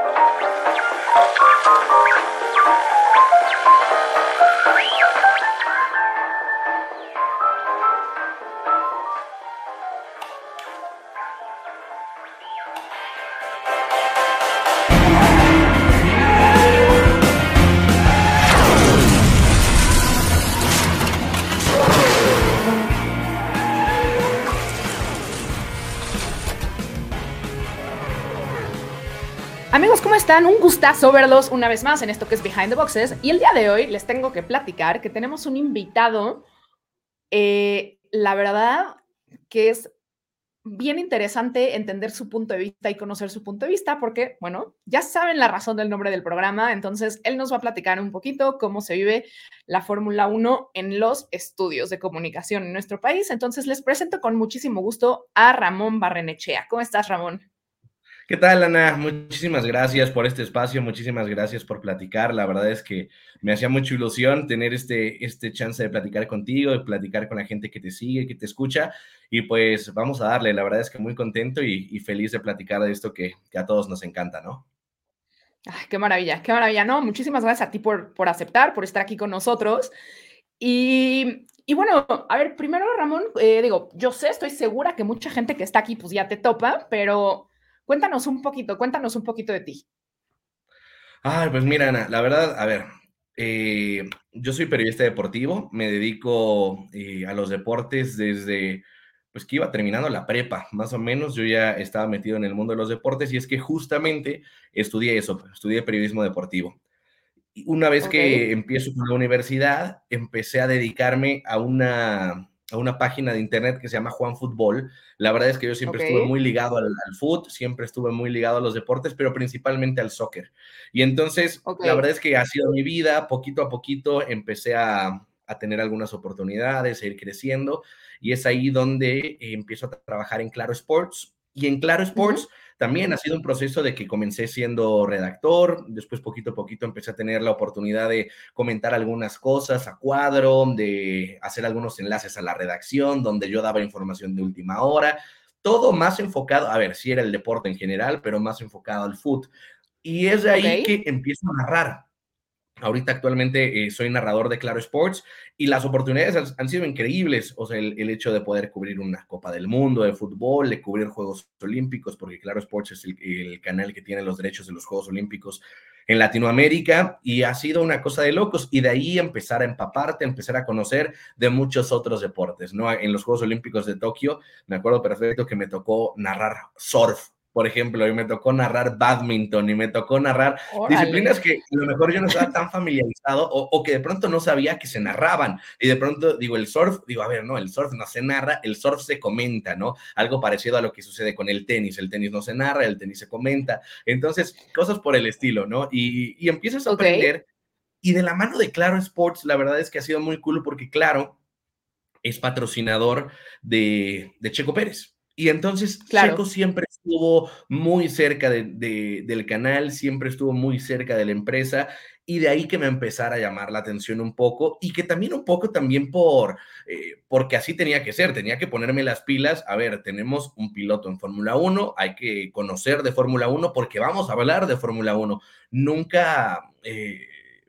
Amigos, Un gustazo verlos una vez más en esto que es Behind the Boxes. Y el día de hoy les tengo que platicar que tenemos un invitado, eh, la verdad que es bien interesante entender su punto de vista y conocer su punto de vista, porque, bueno, ya saben la razón del nombre del programa, entonces él nos va a platicar un poquito cómo se vive la Fórmula 1 en los estudios de comunicación en nuestro país. Entonces les presento con muchísimo gusto a Ramón Barrenechea. ¿Cómo estás, Ramón? ¿Qué tal, Ana? Muchísimas gracias por este espacio, muchísimas gracias por platicar. La verdad es que me hacía mucha ilusión tener este, este chance de platicar contigo, de platicar con la gente que te sigue, que te escucha. Y pues vamos a darle, la verdad es que muy contento y, feliz de platicar de esto que, a todos nos encanta, ¿no? Ay, qué maravilla, qué maravilla, ¿no? Muchísimas gracias a ti por, por aceptar, por estar aquí con nosotros. Y, y bueno, a ver, primero, Ramón, eh, digo, yo sé, estoy segura que mucha gente que está aquí pues ya te topa, pero Cuéntanos un poquito, cuéntanos un poquito de ti. Ay, pues mira, Ana, la verdad, a ver, eh, yo soy periodista deportivo, me dedico eh, a los deportes desde, pues que iba terminando la prepa, más o menos, yo ya estaba metido en el mundo de los deportes y es que justamente estudié eso, estudié periodismo deportivo. Y una vez que empiezo con la universidad, empecé a dedicarme a una, a una página de internet que se llama Juan Fútbol. La verdad es que yo siempre estuve muy ligado al, fútbol, siempre estuve muy ligado a los deportes, pero principalmente al soccer. Y entonces, la verdad es que ha sido mi vida, poquito a poquito empecé a, a tener algunas oportunidades, a ir creciendo, y es ahí donde empiezo a trabajar en Claro Sports. Y en Claro Sports... También ha sido un proceso de que comencé siendo redactor, después poquito a poquito empecé a tener la oportunidad de comentar algunas cosas a cuadro, de hacer algunos enlaces a la redacción, donde yo daba información de última hora, todo más enfocado, a ver, sí era el deporte en general, pero más enfocado al foot. Y es de ahí que empiezo a narrar. Ahorita actualmente eh, soy narrador de Claro Sports y las oportunidades han, sido increíbles. O sea, el, hecho de poder cubrir una Copa del Mundo de fútbol, de cubrir Juegos Olímpicos, porque Claro Sports es el, canal que tiene los derechos de los Juegos Olímpicos en Latinoamérica y ha sido una cosa de locos. Y de ahí empezar a empaparte, empezar a conocer de muchos otros deportes, ¿no? En los Juegos Olímpicos de Tokio, me acuerdo perfecto que me tocó narrar surf por ejemplo, y me tocó narrar badminton y me tocó narrar disciplinas que a lo mejor yo no estaba tan familiarizado o, que de pronto no sabía que se narraban. Y de pronto digo, el surf, digo, a ver, no, el surf no se narra, el surf se comenta, ¿no? Algo parecido a lo que sucede con el tenis. El tenis no se narra, el tenis se comenta. Entonces, cosas por el estilo, ¿no? Y, y empiezas a aprender. Y de la mano de Claro Sports, la verdad es que ha sido muy cool porque Claro es patrocinador de, de Checo Pérez. Y entonces Checo siempre estuvo muy cerca del canal, siempre estuvo muy cerca de la empresa y de ahí que me empezara a llamar la atención un poco y que también un poco también por, eh, porque así tenía que ser, tenía que ponerme las pilas, a ver, tenemos un piloto en Fórmula 1, hay que conocer de Fórmula 1 porque vamos a hablar de Fórmula 1. Nunca... Eh,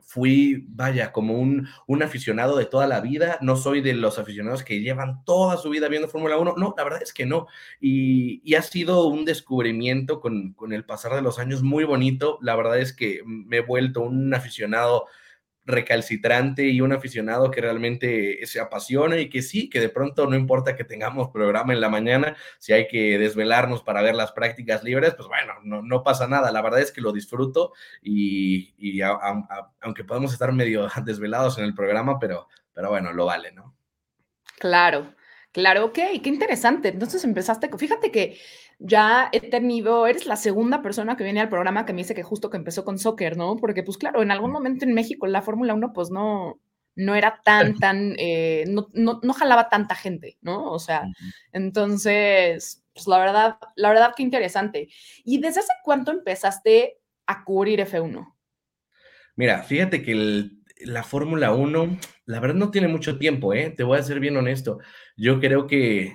fui, vaya, como un, un aficionado de toda la vida, no soy de los aficionados que llevan toda su vida viendo Fórmula 1, no, la verdad es que no, y, y ha sido un descubrimiento con, con, el pasar de los años muy bonito, la verdad es que me he vuelto un aficionado recalcitrante y un aficionado que realmente se apasiona y que sí, que de pronto no importa que tengamos programa en la mañana, si hay que desvelarnos para ver las prácticas libres, pues bueno, no, no pasa nada. La verdad es que lo disfruto y, y aunque podemos estar medio desvelados en el programa, pero, pero bueno, lo vale, ¿no? Claro, claro, ok, qué interesante. Entonces empezaste, fíjate que ya he tenido, eres la segunda persona que viene al programa que me dice que justo que empezó con soccer, ¿no? Porque pues claro, en algún momento en México la Fórmula 1 pues no, no era tan, tan, eh, no, no, no, jalaba tanta gente, ¿no? O sea, entonces, pues la verdad, la verdad que interesante. ¿Y desde hace cuánto empezaste a cubrir F1? Mira, fíjate que la Fórmula 1, la verdad no tiene mucho tiempo, ¿eh? Te voy a ser bien honesto. Yo creo que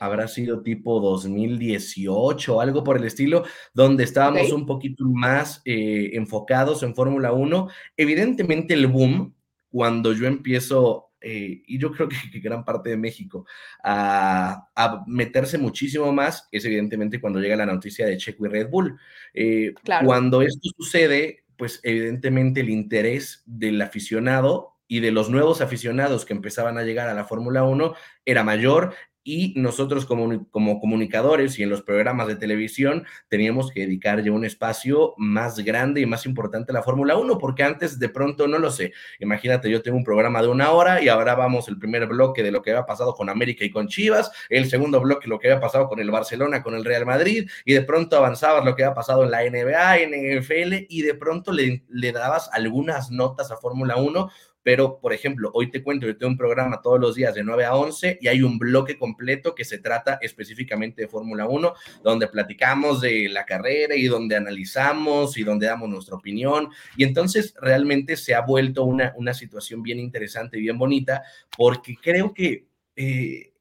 habrá sido tipo 2018 o algo por el estilo, donde estábamos un poquito más eh, enfocados en Fórmula 1. Evidentemente el boom, cuando yo empiezo eh, y yo creo que, gran parte de México, a, meterse muchísimo más, es evidentemente cuando llega la noticia de Checo y Red Bull. Eh, cuando esto sucede, pues evidentemente el interés del aficionado y de los nuevos aficionados que empezaban a llegar a la Fórmula 1 era mayor y nosotros como, como comunicadores y en los programas de televisión teníamos que dedicar ya un espacio más grande y más importante a la Fórmula 1, porque antes de pronto no lo sé. Imagínate, yo tengo un programa de una hora y ahora vamos el primer bloque de lo que había pasado con América y con Chivas, el segundo bloque lo que había pasado con el Barcelona, con el Real Madrid, y de pronto avanzabas lo que había pasado en la NBA, en NFL, y de pronto le, le dabas algunas notas a Fórmula 1 pero por ejemplo, hoy te cuento, yo tengo un programa todos los días de 9 a 11 y hay un bloque completo que se trata específicamente de Fórmula 1, donde platicamos de la carrera y donde analizamos y donde damos nuestra opinión. Y entonces realmente se ha vuelto una, una situación bien interesante y bien bonita, porque creo que... Eh,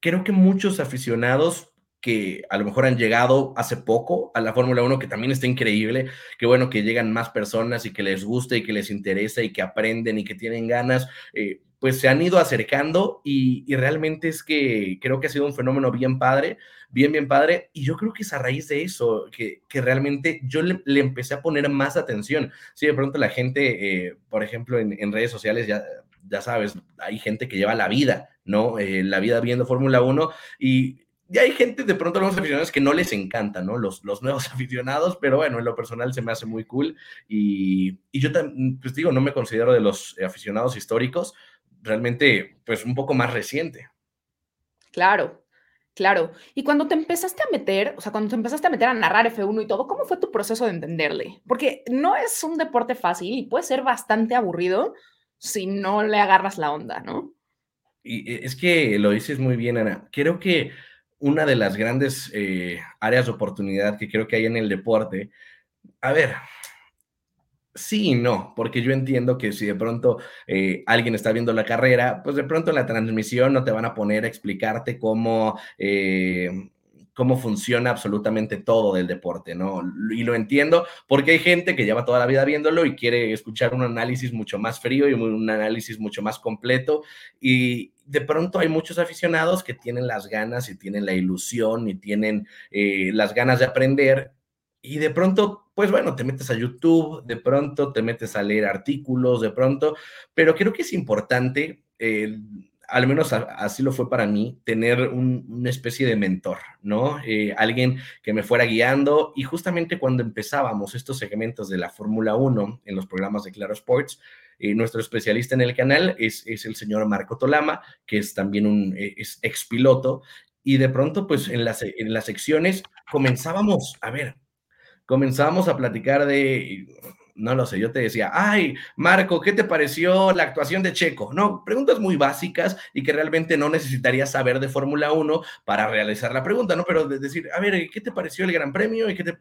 creo que muchos aficionados que a lo mejor han llegado hace poco a la Fórmula 1, que también está increíble, que bueno que llegan más personas y que les gusta y que les interesa y que aprenden y que tienen ganas, eh, pues se han ido acercando y, realmente es que creo que ha sido un fenómeno bien padre, bien, bien padre, y yo creo que es a raíz de eso que, que realmente yo le, empecé a poner más atención. Sí, de pronto la gente, eh, por ejemplo, en, en, redes sociales ya... Ya sabes, hay gente que lleva la vida, ¿no? Eh, la vida viendo Fórmula 1 y y hay gente, de pronto, los aficionados que no les encanta, ¿no? Los, los nuevos aficionados, pero bueno, en lo personal se me hace muy cool. Y, y yo, pues digo, no me considero de los aficionados históricos, realmente, pues un poco más reciente. Claro, claro. Y cuando te empezaste a meter, o sea, cuando te empezaste a meter a narrar F1 y todo, ¿cómo fue tu proceso de entenderle? Porque no es un deporte fácil y puede ser bastante aburrido si no le agarras la onda, ¿no? Y eh, es que lo dices muy bien, Ana. Creo que una de las grandes eh, áreas de oportunidad que creo que hay en el deporte. A ver, sí y no, porque yo entiendo que si de pronto eh, alguien está viendo la carrera, pues de pronto en la transmisión no te van a poner a explicarte cómo... Eh, cómo funciona absolutamente todo del deporte, ¿no? Y lo entiendo porque hay gente que lleva toda la vida viéndolo y quiere escuchar un análisis mucho más frío y un análisis mucho más completo. Y de pronto hay muchos aficionados que tienen las ganas y tienen la ilusión y tienen eh, las ganas de aprender. Y de pronto, pues bueno, te metes a YouTube, de pronto te metes a leer artículos, de pronto, pero creo que es importante eh, al menos así lo fue para mí, tener una especie de mentor, ¿no? Eh, alguien que me fuera guiando y justamente cuando empezábamos estos segmentos de la Fórmula 1 en los programas de Claro Sports, eh, nuestro especialista en el canal es, el señor Marco Tolama, que es también un eh, es ex piloto, y de pronto, pues en las, en las secciones comenzábamos, a ver, comenzábamos a platicar de no lo sé, yo te decía, ay, Marco, ¿qué te pareció la actuación de Checo? No, preguntas muy básicas y que realmente no necesitarías saber de Fórmula 1 para realizar la pregunta, ¿no? Pero de decir, a ver, ¿qué te pareció el Gran Premio? ¿Y qué.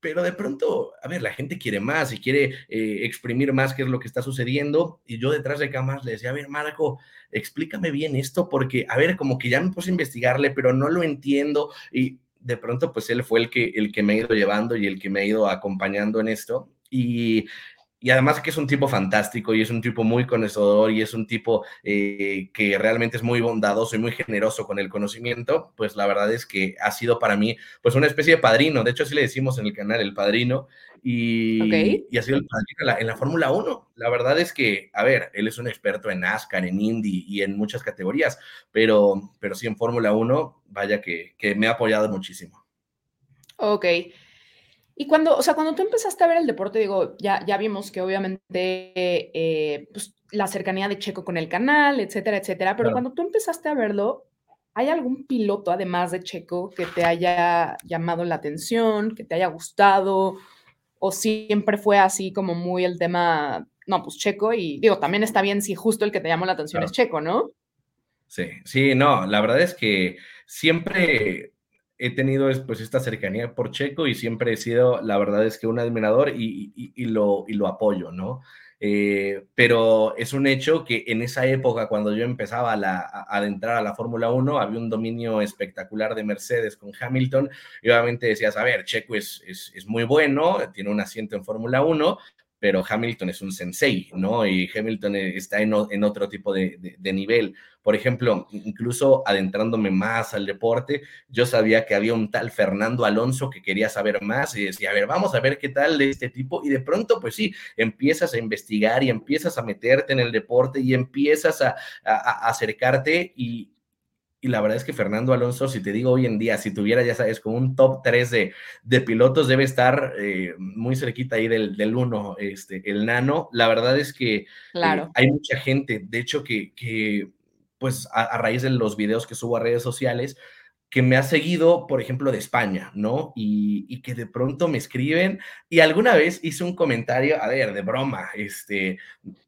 Pero de pronto, a ver, la gente quiere más y quiere eh, exprimir más qué es lo que está sucediendo. Y yo detrás de cámaras le decía, a ver, Marco, explícame bien esto, porque, a ver, como que ya me puse a investigarle, pero no lo entiendo. Y de pronto, pues él fue el que, el que me ha ido llevando y el que me ha ido acompañando en esto. Y, además que es un tipo fantástico y es un tipo muy conocedor y es un tipo eh, que realmente es muy bondadoso y muy generoso con el conocimiento, pues la verdad es que ha sido para mí pues una especie de padrino, de hecho así le decimos en el canal el padrino y, y ha sido el padrino en la, Fórmula 1. La verdad es que, a ver, él es un experto en NASCAR, en Indy y en muchas categorías, pero, pero sí en Fórmula 1, vaya que, que me ha apoyado muchísimo. Ok. Y cuando, o sea, cuando tú empezaste a ver el deporte, digo, ya, ya vimos que obviamente eh, pues, la cercanía de Checo con el canal, etcétera, etcétera, pero cuando tú empezaste a verlo, ¿hay algún piloto, además de Checo, que te haya llamado la atención, que te haya gustado? ¿O siempre fue así como muy el tema, no, pues Checo, y digo, también está bien si justo el que te llamó la atención es Checo, ¿no? Sí, sí, no, la verdad es que siempre he tenido pues esta cercanía por Checo y siempre he sido, la verdad es que un admirador y, lo, apoyo, ¿no? Eh, pero es un hecho que en esa época, cuando yo empezaba a, adentrar a la Fórmula 1, había un dominio espectacular de Mercedes con Hamilton y obviamente decías, a ver, Checo es, es muy bueno, tiene un asiento en Fórmula 1, pero Hamilton es un sensei, ¿no? Y Hamilton está en, otro tipo de, nivel. Por ejemplo, incluso adentrándome más al deporte, yo sabía que había un tal Fernando Alonso que quería saber más y decía, a ver, vamos a ver qué tal de este tipo. Y de pronto, pues sí, empiezas a investigar y empiezas a meterte en el deporte y empiezas a acercarte y, y la verdad es que Fernando Alonso, si te digo hoy en día, si tuviera, ya sabes, con un top 3 de, de pilotos, debe estar eh, muy cerquita ahí del, del uno, este, el nano. La verdad es que eh, claro. hay mucha gente, de hecho, que, que pues a, a, raíz de los videos que subo a redes sociales, que me ha seguido, por ejemplo, de España, ¿no? Y, que de pronto me escriben y alguna vez hice un comentario, a ver, de broma, este,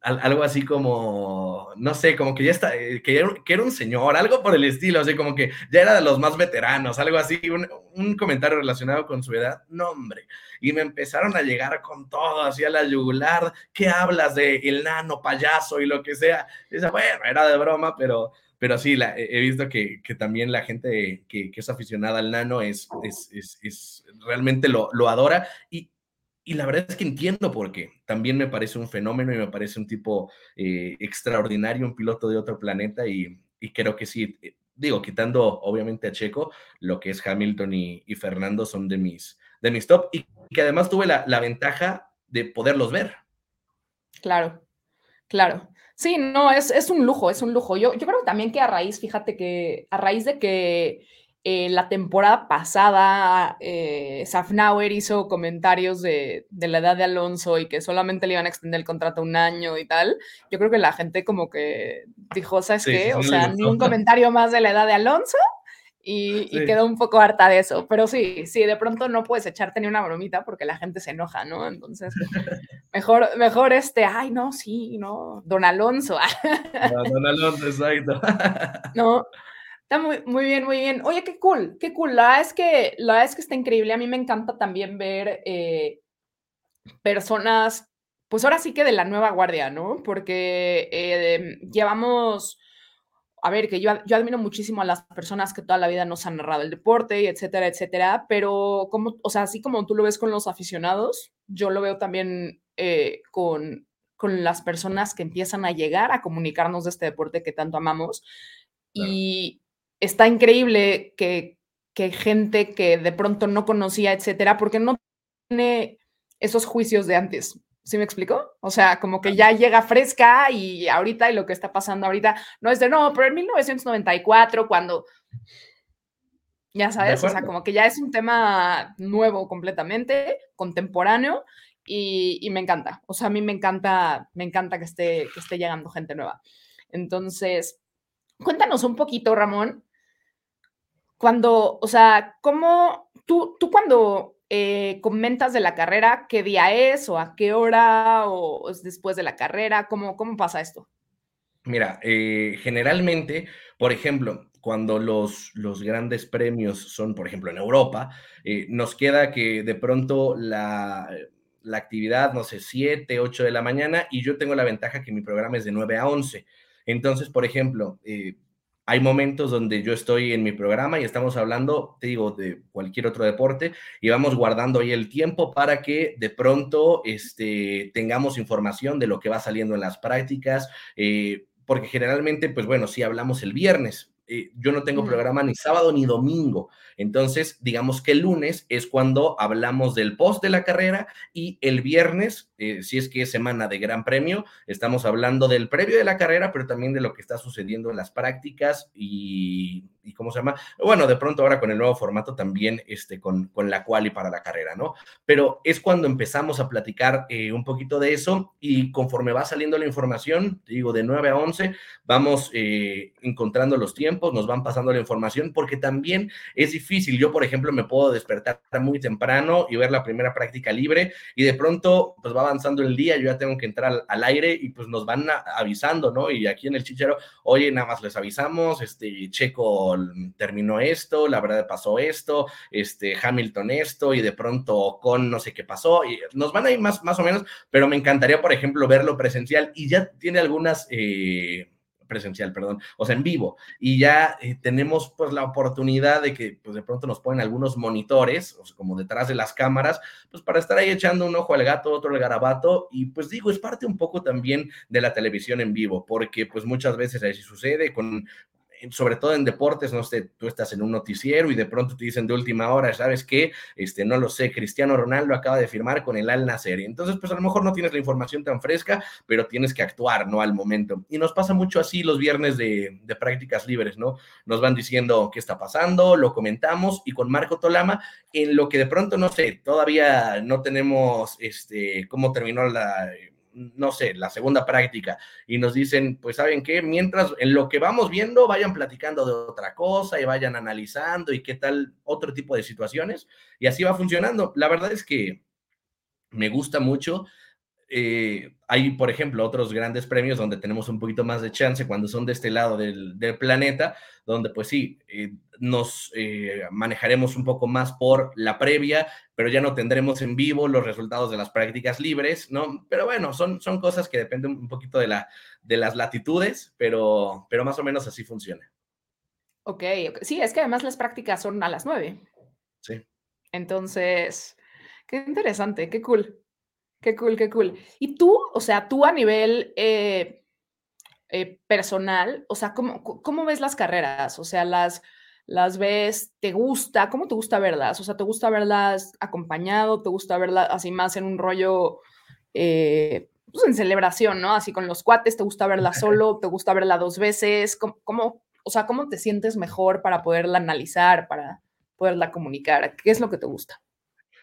algo así como, no sé, como que ya está, eh, que, era un señor, algo por el estilo, así como que ya era de los más veteranos, algo así, un, comentario relacionado con su edad, no. Y me empezaron a llegar con todo, así a la yugular, ¿qué hablas de el nano payaso y lo que sea? Y dice, bueno, era de broma, pero pero sí, he visto que, también la gente que, es aficionada al nano es, realmente lo, adora y, la verdad es que entiendo por qué. También me parece un fenómeno y me parece un tipo eh, extraordinario, un piloto de otro planeta y, creo que sí, eh, digo, quitando obviamente a Checo, lo que es Hamilton y, Fernando son de mis, de mis top y que además tuve la ventaja de poderlos ver. Claro, claro. Sí, no, es, es un lujo, es un lujo. Yo, yo creo también que a raíz, fíjate que a raíz de que eh, la temporada pasada eh, Safnauer hizo comentarios de, de, la edad de Alonso y que solamente le iban a extender el contrato un año y tal, yo creo que la gente como que dijo, ¿sabes sí, qué? O sea, ni un comentario más de la edad de Alonso y, sí. y, quedó un poco harta de eso. Pero sí, sí, de pronto no puedes echarte ni una bromita porque la gente se enoja, ¿no? Entonces, mejor, mejor este, ay, no, sí, no, don Alonso. No, don Alonso, exacto. No, está muy, muy bien, muy bien. Oye, qué cool, qué cool. La verdad es que, la es que está increíble. A mí me encanta también ver eh, personas, pues ahora sí que de la nueva guardia, ¿no? Porque eh, llevamos a ver, que yo, yo admiro muchísimo a las personas que toda la vida nos han narrado el deporte, y etcétera, etcétera, pero como, o sea, así como tú lo ves con los aficionados, yo lo veo también eh, con, con las personas que empiezan a llegar a comunicarnos de este deporte que tanto amamos. Claro. Y está increíble que, que gente que de pronto no conocía, etcétera, porque no tiene esos juicios de antes. ¿Sí me explico? O sea, como que ya llega fresca y ahorita y lo que está pasando ahorita no es de no, pero en 1994 cuando ya sabes, o sea, como que ya es un tema nuevo completamente, contemporáneo y, y, me encanta. O sea, a mí me encanta, me encanta que esté, que esté llegando gente nueva. Entonces, cuéntanos un poquito, Ramón, cuando, o sea, ¿cómo tú, tú cuando eh, comentas de la carrera, qué día es o a qué hora o es después de la carrera, ¿cómo, cómo pasa esto? Mira, eh, generalmente, por ejemplo, cuando los, los, grandes premios son, por ejemplo, en Europa, eh, nos queda que de pronto la, la, actividad, no sé, 7, 8 de la mañana y yo tengo la ventaja que mi programa es de 9 a 11. Entonces, por ejemplo, hay momentos donde yo estoy en mi programa y estamos hablando, te digo, de cualquier otro deporte y vamos guardando ahí el tiempo para que de pronto este, tengamos información de lo que va saliendo en las prácticas, eh, porque generalmente, pues bueno, si hablamos el viernes, eh, yo no tengo programa ni sábado ni domingo. Entonces, digamos que el lunes es cuando hablamos del post de la carrera y el viernes, eh, si es que es semana de gran premio, estamos hablando del previo de la carrera, pero también de lo que está sucediendo en las prácticas y, y ¿cómo se llama? Bueno, de pronto ahora con el nuevo formato también este, con, con la cual y para la carrera, ¿no? Pero es cuando empezamos a platicar eh, un poquito de eso y conforme va saliendo la información, digo, de 9 a 11, vamos eh, encontrando los tiempos nos van pasando la información, porque también es difícil. Yo, por ejemplo, me puedo despertar muy temprano y ver la primera práctica libre y de pronto, pues va avanzando el día, yo ya tengo que entrar al, aire y pues nos van avisando, ¿no? Y aquí en el chichero, oye, nada más les avisamos, este, Checo terminó esto, la verdad pasó esto, este, Hamilton esto y de pronto con no sé qué pasó y nos van a ir más, más o menos, pero me encantaría, por ejemplo, verlo presencial y ya tiene algunas... Eh, presencial, perdón, o sea, en vivo. Y ya eh, tenemos pues la oportunidad de que pues de pronto nos ponen algunos monitores, o como detrás de las cámaras, pues para estar ahí echando un ojo al gato, otro al garabato, y pues digo, es parte un poco también de la televisión en vivo, porque pues muchas veces así sucede con sobre todo en deportes, no sé, tú estás en un noticiero y de pronto te dicen de última hora, ¿sabes qué? Este, no lo sé, Cristiano Ronaldo acaba de firmar con el Al Nasser. Entonces, pues a lo mejor no tienes la información tan fresca, pero tienes que actuar, ¿no? Al momento. Y nos pasa mucho así los viernes de, de prácticas libres, ¿no? Nos van diciendo qué está pasando, lo comentamos y con Marco Tolama, en lo que de pronto, no sé, todavía no tenemos, este, cómo terminó la no sé, la segunda práctica y nos dicen, pues saben qué, mientras en lo que vamos viendo vayan platicando de otra cosa y vayan analizando y qué tal otro tipo de situaciones y así va funcionando. La verdad es que me gusta mucho eh, hay, por ejemplo, otros grandes premios donde tenemos un poquito más de chance cuando son de este lado del, planeta, donde pues sí, eh, nos eh, manejaremos un poco más por la previa, pero ya no tendremos en vivo los resultados de las prácticas libres, ¿no? Pero bueno, son, son cosas que dependen un poquito de, la, de las latitudes, pero, pero más o menos así funciona. Ok, sí, es que además las prácticas son a las nueve. Sí. Entonces, qué interesante, qué cool. Qué cool, qué cool. Y tú, o sea, tú a nivel eh, eh, personal, o sea, ¿cómo, ¿cómo, ves las carreras? O sea, las, las ves, ¿te gusta? ¿Cómo te gusta verlas? O sea, ¿te gusta verlas acompañado? ¿Te gusta verlas así más en un rollo, eh, pues en celebración, ¿no? Así con los cuates, ¿te gusta verla solo? ¿Te gusta verla dos veces? ¿Cómo, cómo, o sea, ¿cómo te sientes mejor para poderla analizar, para poderla comunicar? ¿Qué es lo que te gusta?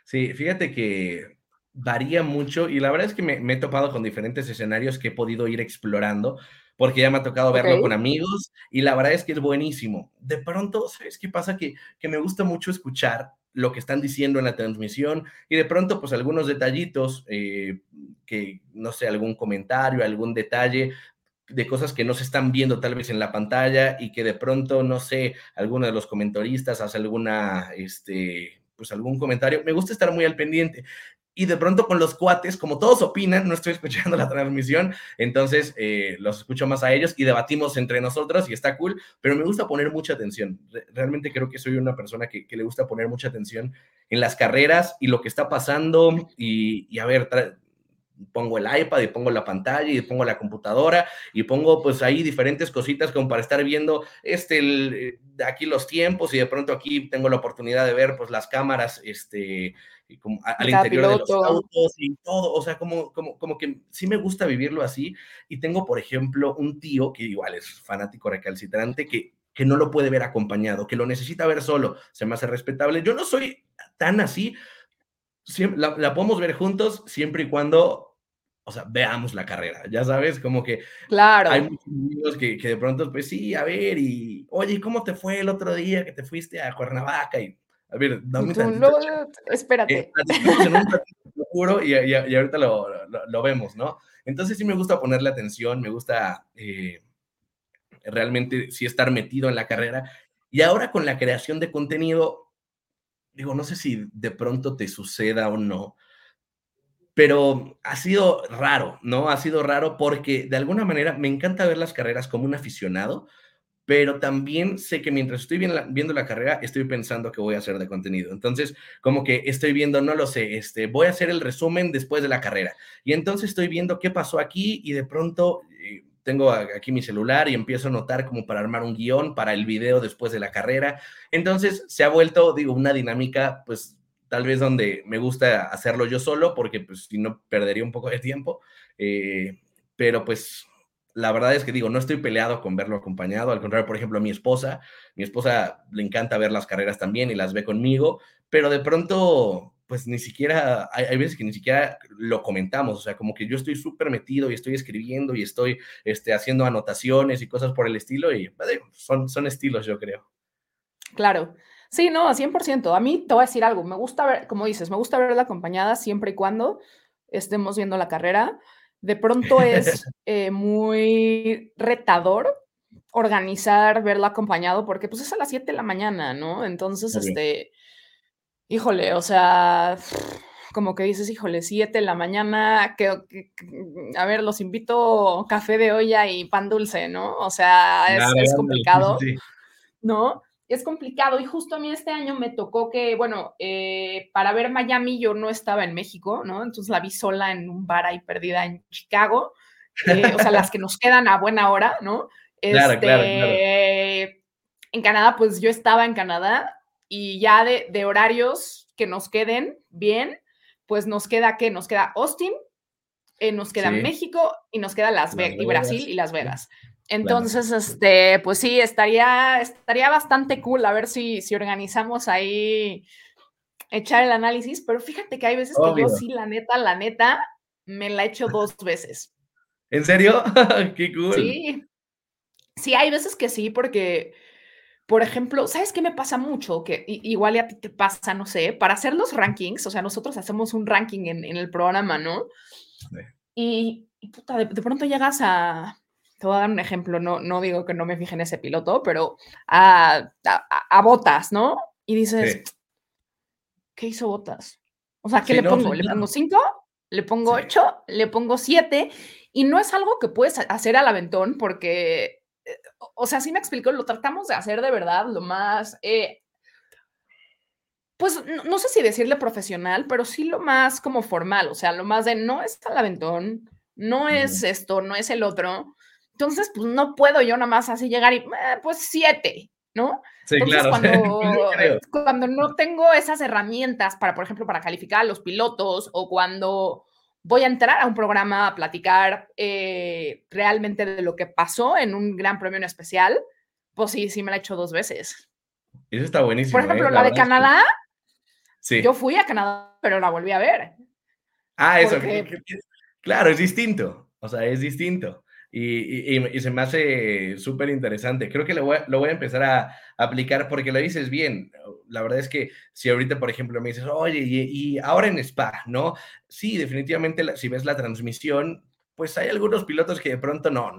Sí, fíjate que varía mucho y la verdad es que me, he topado con diferentes escenarios que he podido ir explorando porque ya me ha tocado verlo con amigos y la verdad es que es buenísimo. De pronto, ¿sabes qué pasa? Que, que me gusta mucho escuchar lo que están diciendo en la transmisión y de pronto pues algunos detallitos, eh, que no sé, algún comentario, algún detalle de cosas que no se están viendo tal vez en la pantalla y que de pronto, no sé, alguno de los comentaristas hace alguna, este, pues algún comentario. Me gusta estar muy al pendiente y de pronto con los cuates, como todos opinan, no estoy escuchando la transmisión, entonces eh, los escucho más a ellos y debatimos entre nosotros y está cool, pero me gusta poner mucha atención. Realmente creo que soy una persona que, le gusta poner mucha atención en las carreras y lo que está pasando y, y a ver, pongo el iPad y pongo la pantalla y pongo la computadora y pongo pues ahí diferentes cositas como para estar viendo este el, aquí los tiempos y de pronto aquí tengo la oportunidad de ver pues las cámaras este como al interior de los autos y todo, o sea, como, como, como que sí me gusta vivirlo así y tengo por ejemplo un tío que igual es fanático recalcitrante que que no lo puede ver acompañado, que lo necesita ver solo, se me hace respetable. Yo no soy tan así, la, la, podemos ver juntos siempre y cuando o sea, veamos la carrera, ya sabes, como que claro. hay muchos amigos que, que, de pronto, pues sí, a ver, y oye, ¿cómo te fue el otro día que te fuiste a Cuernavaca? Y a ver, dame un no, espérate. Eh, en un lo juro, y, y, y ahorita lo, lo, lo, vemos, ¿no? Entonces sí me gusta ponerle atención, me gusta eh, realmente sí estar metido en la carrera. Y ahora con la creación de contenido, digo, no sé si de pronto te suceda o no, pero ha sido raro, ¿no? Ha sido raro porque de alguna manera me encanta ver las carreras como un aficionado, pero también sé que mientras estoy viendo la, carrera, estoy pensando que voy a hacer de contenido. Entonces, como que estoy viendo, no lo sé, este, voy a hacer el resumen después de la carrera. Y entonces estoy viendo qué pasó aquí y de pronto eh, tengo aquí mi celular y empiezo a notar como para armar un guion para el video después de la carrera. Entonces, se ha vuelto, digo, una dinámica, pues tal vez donde me gusta hacerlo yo solo, porque pues si no perdería un poco de tiempo, eh, pero pues la verdad es que digo, no estoy peleado con verlo acompañado, al contrario, por ejemplo, a mi esposa, mi esposa le encanta ver las carreras también y las ve conmigo, pero de pronto pues ni siquiera, hay, veces que ni siquiera lo comentamos, o sea, como que yo estoy súper metido y estoy escribiendo y estoy este, haciendo anotaciones y cosas por el estilo y pues, son, son estilos, yo creo. Claro. Sí, no, 100%. A mí te voy a decir algo, me gusta ver, como dices, me gusta verla acompañada siempre y cuando estemos viendo la carrera. De pronto es eh, muy retador organizar verla acompañado porque pues es a las 7 de la mañana, ¿no? Entonces, este, híjole, o sea, como que dices, híjole, 7 de la mañana, que, a ver, los invito café de olla y pan dulce, ¿no? O sea, es, complicado, ¿no? Es complicado y justo a mí este año me tocó que, bueno, eh, para ver Miami yo no estaba en México, ¿no? Entonces la vi sola en un bar ahí perdida en Chicago, eh, o sea, las que nos quedan a buena hora, ¿no? claro, claro, claro. Este, en Canadá, pues yo estaba en Canadá y ya de, horarios que nos queden bien, pues nos queda que nos queda Austin, eh, nos queda México y nos queda Las, Vegas, y Brasil y Las Vegas. Entonces, este, pues sí, estaría, estaría bastante cool a ver si, si organizamos ahí echar el análisis, pero fíjate que hay veces que yo sí, la neta, la neta, me la echo dos veces. ¿En serio? Qué cool. Sí. Sí, hay veces que sí, porque por ejemplo, ¿sabes qué me pasa mucho? Que igual a ti te pasa, no sé, para hacer los rankings, o sea, nosotros hacemos un ranking en, el programa, ¿no? Y, puta, de, pronto llegas a, te voy a dar un ejemplo, no, no digo que no me fije en ese piloto, pero a, a, botas, ¿no? Y dices, ¿qué hizo botas? O sea, ¿qué le pongo? ¿Le pongo cinco? ¿Le pongo ocho? ¿Le pongo siete? Y no es algo que puedes hacer al aventón porque eh, o sea, sí me explico, lo tratamos de hacer de verdad lo más, eh, pues no, sé si decirle profesional, pero sí lo más como formal, o sea, lo más de no es al aventón, no es esto, no es el otro. Entonces, pues no puedo yo nada más así llegar y, eh, pues siete, ¿no? Sí, claro. Cuando, cuando no tengo esas herramientas para, por ejemplo, para calificar a los pilotos o cuando voy a entrar a un programa a platicar eh, realmente de lo que pasó en un gran premio en especial, pues sí, sí me la he hecho dos veces. Eso está buenísimo. Por ejemplo, ¿eh? la, de Canadá, sí. yo fui a Canadá, pero la volví a ver. Ah, eso, claro, es distinto, o sea, es distinto. Y, se me hace súper interesante. Creo que lo voy, a empezar a, aplicar porque lo dices bien. La verdad es que si ahorita, por ejemplo, me dices, oye, y, ahora en Spa, ¿no? Sí, definitivamente, si ves la transmisión, pues hay algunos pilotos que de pronto no,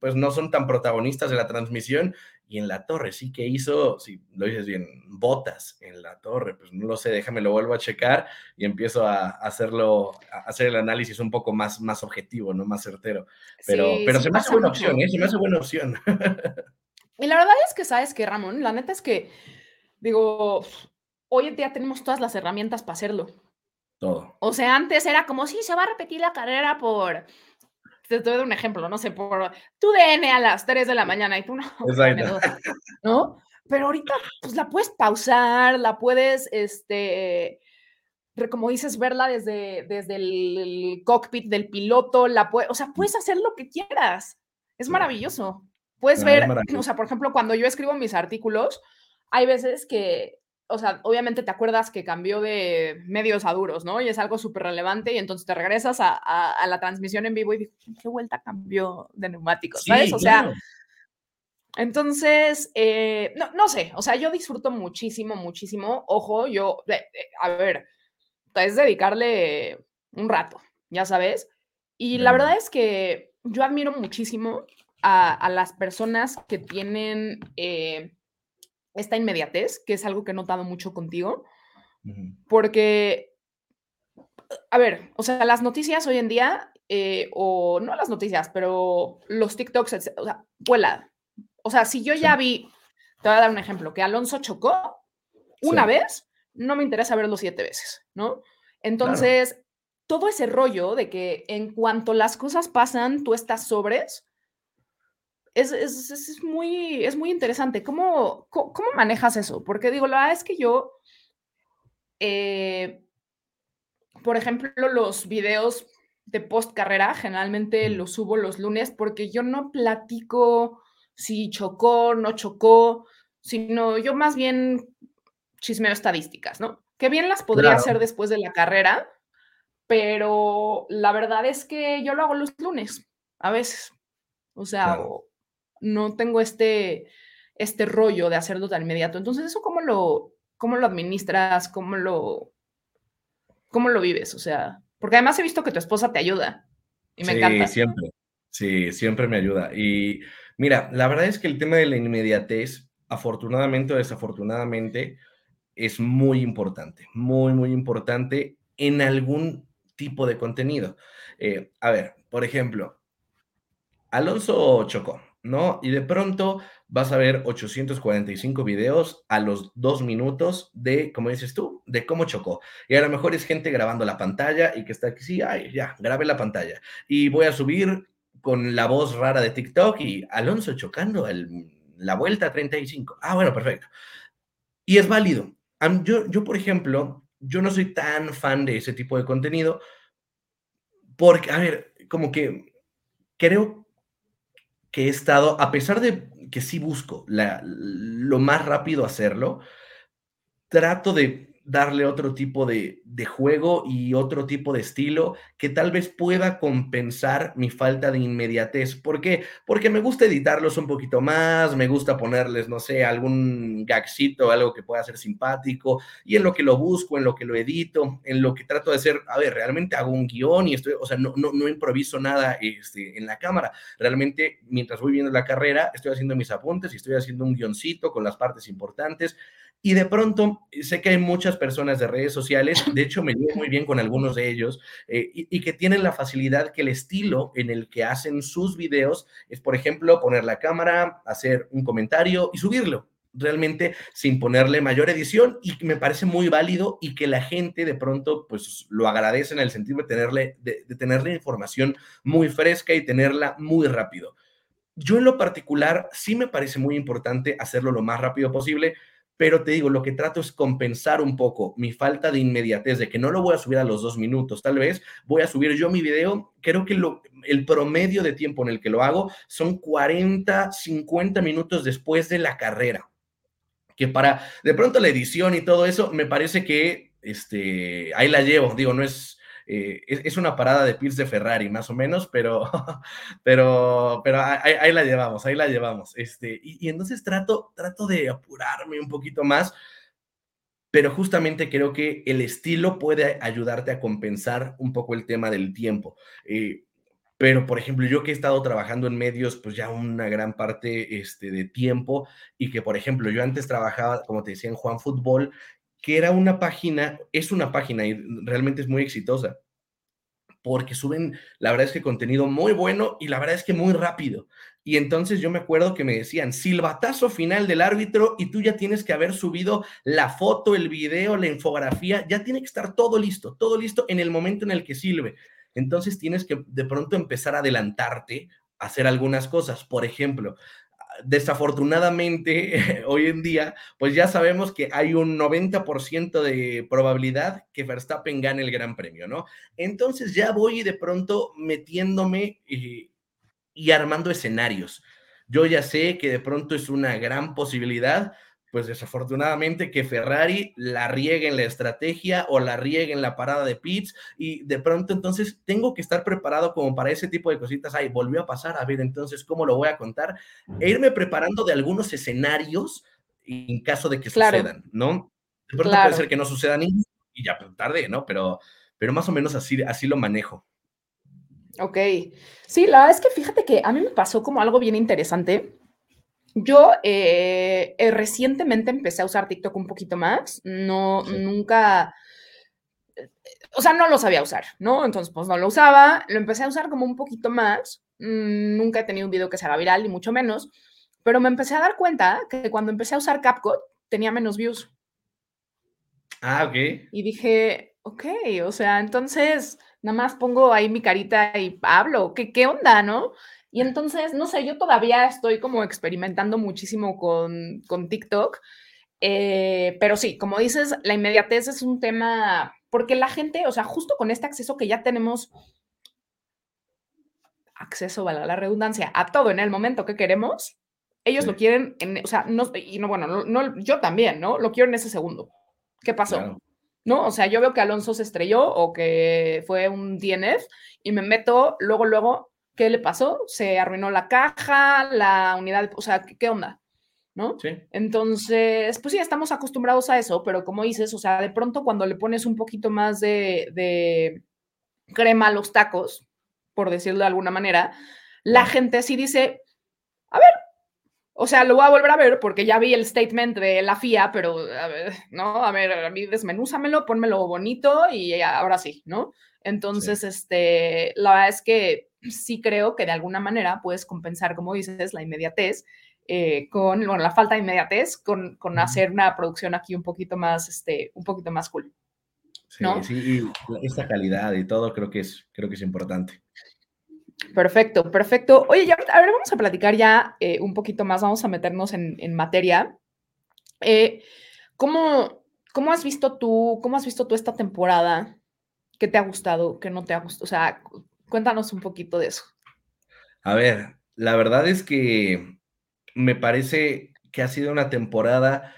pues no son tan protagonistas de la transmisión y en la torre sí que hizo, si lo dices bien, botas en la torre, pues no lo sé, déjame lo vuelvo a checar y empiezo a hacerlo, a hacer el análisis un poco más, más objetivo, no más certero. Pero, pero se me hace buena opción, ¿eh? se me hace buena opción. Y la verdad es que sabes que, Ramón, la neta es que, digo, hoy en día tenemos todas las herramientas para hacerlo. Todo. O sea, antes era como, sí, se va a repetir la carrera por, te doy un ejemplo, no sé, por tu DN a las 3 de la mañana y tú no. ¿No? Pero ahorita, pues la puedes pausar, la puedes, este, como dices, verla desde, desde el, cockpit del piloto, la o sea, puedes hacer lo que quieras. Es maravilloso. Puedes ver, o sea, por ejemplo, cuando yo escribo mis artículos, hay veces que o sea, obviamente te acuerdas que cambió de medios a duros, ¿no? Y es algo súper relevante y entonces te regresas a, la transmisión en vivo y dices, qué vuelta cambió de neumáticos? ¿Sabes? o sea, entonces, eh, no, no sé, o sea, yo disfruto muchísimo, muchísimo. Ojo, yo, a ver, es dedicarle un rato, ya sabes. Y la verdad es que yo admiro muchísimo a, las personas que tienen... Eh, esta inmediatez, que es algo que he notado mucho contigo, porque, a ver, o sea, las noticias hoy en día, eh, o no las noticias, pero los TikToks, o sea, vuela. O sea, si yo ya vi, te voy a dar un ejemplo, que Alonso chocó una vez, no me interesa verlo siete veces, ¿no? Entonces, todo ese rollo de que en cuanto las cosas pasan, tú estás sobres, es, muy, es muy interesante. ¿Cómo, ¿Cómo, manejas eso? Porque digo, la verdad es que yo, eh, por ejemplo, los videos de post carrera generalmente los subo los lunes porque yo no platico si chocó, no chocó, sino yo más bien chismeo estadísticas, ¿no? que bien las podría hacer después de la carrera, pero la verdad es que yo lo hago los lunes, a veces. O sea, no tengo este, este rollo de hacerlo tan inmediato. Entonces, ¿eso cómo lo, cómo lo administras? ¿Cómo lo, cómo lo vives? O sea, porque además he visto que tu esposa te ayuda y me sí, siempre. Sí, siempre me ayuda. Y mira, la verdad es que el tema de la inmediatez, afortunadamente o desafortunadamente, es muy importante, muy, muy importante en algún tipo de contenido. Eh, a ver, por ejemplo, Alonso chocó, ¿no? Y de pronto vas a ver 845 videos a los dos minutos de, como dices tú, de cómo chocó. Y a lo mejor es gente grabando la pantalla y que está aquí, sí, ay, ya, grabe la pantalla. Y voy a subir con la voz rara de TikTok y Alonso chocando la vuelta 35. Ah, bueno, perfecto. Y es válido. Yo, yo, por ejemplo, yo no soy tan fan de ese tipo de contenido porque, a ver, como que creo que he estado, a pesar de que sí busco lo más rápido hacerlo, trato de darle otro tipo de, juego y otro tipo de estilo que tal vez pueda compensar mi falta de inmediatez. ¿Por qué? Porque me gusta editarlos un poquito más, me gusta ponerles, no sé, algún gagcito, algo que pueda ser simpático, y en lo que lo busco, en lo que lo edito, en lo que trato de hacer, a ver, realmente hago un guion y estoy, o sea, no, no, improviso nada este, en la cámara. Realmente, mientras voy viendo la carrera, estoy haciendo mis apuntes y estoy haciendo un guioncito con las partes importantes y de pronto, eh, sé que hay muchas personas de redes sociales, de hecho me llevo muy bien con algunos de ellos, eh, y, que tienen la facilidad que el estilo en el que hacen sus videos es, por ejemplo, poner la cámara, hacer un comentario y subirlo realmente sin ponerle mayor edición y me parece muy válido y que la gente de pronto pues lo agradece en el sentido de tenerle, de, de tenerle información muy fresca y tenerla muy rápido. Yo en lo particular sí me parece muy importante hacerlo lo más rápido posible pero te digo, lo que trato es compensar un poco mi falta de inmediatez, de que no lo voy a subir a los dos minutos, tal vez voy a subir yo mi video, creo que lo, el promedio de tiempo en el que lo hago son 40, 50 minutos después de la carrera, que para de pronto la edición y todo eso, me parece que este, ahí la llevo, digo, no es eh, es, una parada de Pierce de Ferrari, más o menos, pero, pero, pero ahí, la llevamos, ahí la llevamos. Este, y, entonces trato, trato de apurarme un poquito más, pero justamente creo que el estilo puede ayudarte a compensar un poco el tema del tiempo. Eh, pero, por ejemplo, yo que he estado trabajando en medios, pues ya una gran parte este, de tiempo, y que, por ejemplo, yo antes trabajaba, como te decía, en Juan Fútbol, que era una página, es una página y realmente es muy exitosa, porque suben, la verdad es que contenido muy bueno y la verdad es que muy rápido. Y entonces yo me acuerdo que me decían, silbatazo final del árbitro y tú ya tienes que haber subido la foto, el video, la infografía, ya tiene que estar todo listo, todo listo en el momento en el que silbe. Entonces tienes que de pronto empezar a adelantarte a hacer algunas cosas. Por ejemplo, desafortunadamente hoy en día, pues ya sabemos que hay un 90% de probabilidad que Verstappen gane el Gran Premio, ¿no? Entonces ya voy de pronto metiéndome y, y armando escenarios. Yo ya sé que de pronto es una gran posibilidad pues desafortunadamente que Ferrari la riegue en la estrategia o la riegue en la parada de pits y de pronto entonces tengo que estar preparado como para ese tipo de cositas. Ay, volvió a pasar, a ver entonces cómo lo voy a contar e irme preparando de algunos escenarios en caso de que sucedan, ¿no? De pronto puede ser que no sucedan y, ya pues, tarde, ¿no? Pero, pero más o menos así, así lo manejo. Ok. Sí, la verdad es que fíjate que a mí me pasó como algo bien interesante yo eh, eh, recientemente empecé a usar TikTok un poquito más, no, nunca, o sea, no lo sabía usar, ¿no? Entonces, pues no lo usaba, lo empecé a usar como un poquito más, mm, nunca he tenido un video que se haga viral, ni mucho menos, pero me empecé a dar cuenta que cuando empecé a usar CapCut tenía menos views. Ah, ok. Y dije, ok, o sea, entonces nada más pongo ahí mi carita y hablo, ¿qué, qué onda, no? Y entonces, no sé, yo todavía estoy como experimentando muchísimo con, con TikTok, eh, pero sí, como dices, la inmediatez es un tema, porque la gente, o sea, justo con este acceso que ya tenemos, acceso, vale la redundancia, a todo en el momento que queremos, ellos lo quieren, en, o sea, no, y no, bueno, no, yo también, ¿no? Lo quiero en ese segundo. ¿Qué pasó? ¿no? O sea, yo veo que Alonso se estrelló o que fue un DNF y me meto luego, luego, ¿qué le pasó? Se arruinó la caja, la unidad, o sea, ¿qué onda? ¿no? Sí. Entonces, pues sí, estamos acostumbrados a eso, pero como dices, o sea, de pronto cuando le pones un poquito más de, de crema a los tacos, por decirlo de alguna manera, la gente sí dice, a ver, o sea, lo voy a volver a ver porque ya vi el statement de la FIA, pero a ver, no, a ver, a mí desmenúzamelo, pónmelo bonito y ahora sí, ¿no? Entonces, este, la verdad es que sí creo que de alguna manera puedes compensar, como dices, la inmediatez eh, con bueno, la falta de inmediatez, con, con hacer una producción aquí un poquito más, este, un poquito más cool. Sí, sí, y esta calidad y todo creo que es, creo que es importante. Perfecto, perfecto. Oye, ya, a ver, vamos a platicar ya eh, un poquito más, vamos a meternos en, en materia. Eh, ¿cómo, ¿Cómo has visto tú, cómo has visto tú esta temporada? ¿Qué te ha gustado? ¿Qué no te ha gustado? O sea, cuéntanos un poquito de eso. A ver, la verdad es que me parece que ha sido una temporada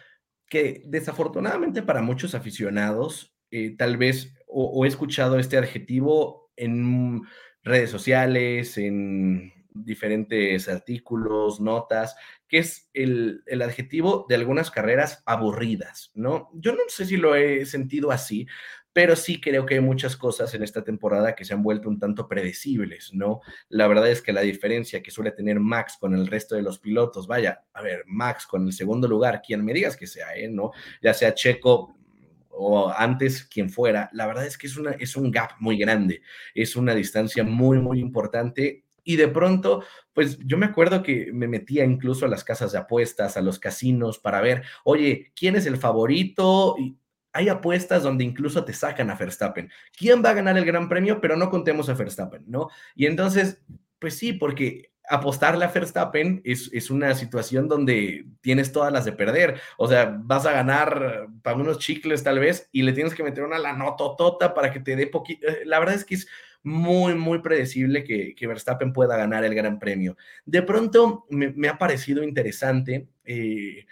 que desafortunadamente para muchos aficionados, eh, tal vez, o, he escuchado este adjetivo en redes sociales, en diferentes artículos, notas, que es el, el, adjetivo de algunas carreras aburridas, ¿no? Yo no sé si lo he sentido así, pero sí creo que hay muchas cosas en esta temporada que se han vuelto un tanto predecibles, ¿no? La verdad es que la diferencia que suele tener Max con el resto de los pilotos, vaya, a ver, Max con el segundo lugar, quien me digas que sea, ¿eh? ¿no? Ya sea Checo o antes quien fuera, la verdad es que es, una, es un gap muy grande, es una distancia muy, muy importante y de pronto, pues yo me acuerdo que me metía incluso a las casas de apuestas, a los casinos para ver, oye, ¿quién es el favorito? Hay apuestas donde incluso te sacan a Verstappen. ¿Quién va a ganar el Gran Premio? Pero no contemos a Verstappen, ¿no? Y entonces, pues sí, porque apostarle a Verstappen es, es, una situación donde tienes todas las de perder. O sea, vas a ganar para unos chicles tal vez y le tienes que meter una la nototota para que te dé poquito. Eh, la verdad es que es muy, muy predecible que, que Verstappen pueda ganar el Gran Premio. De pronto me, me ha parecido interesante. Eh,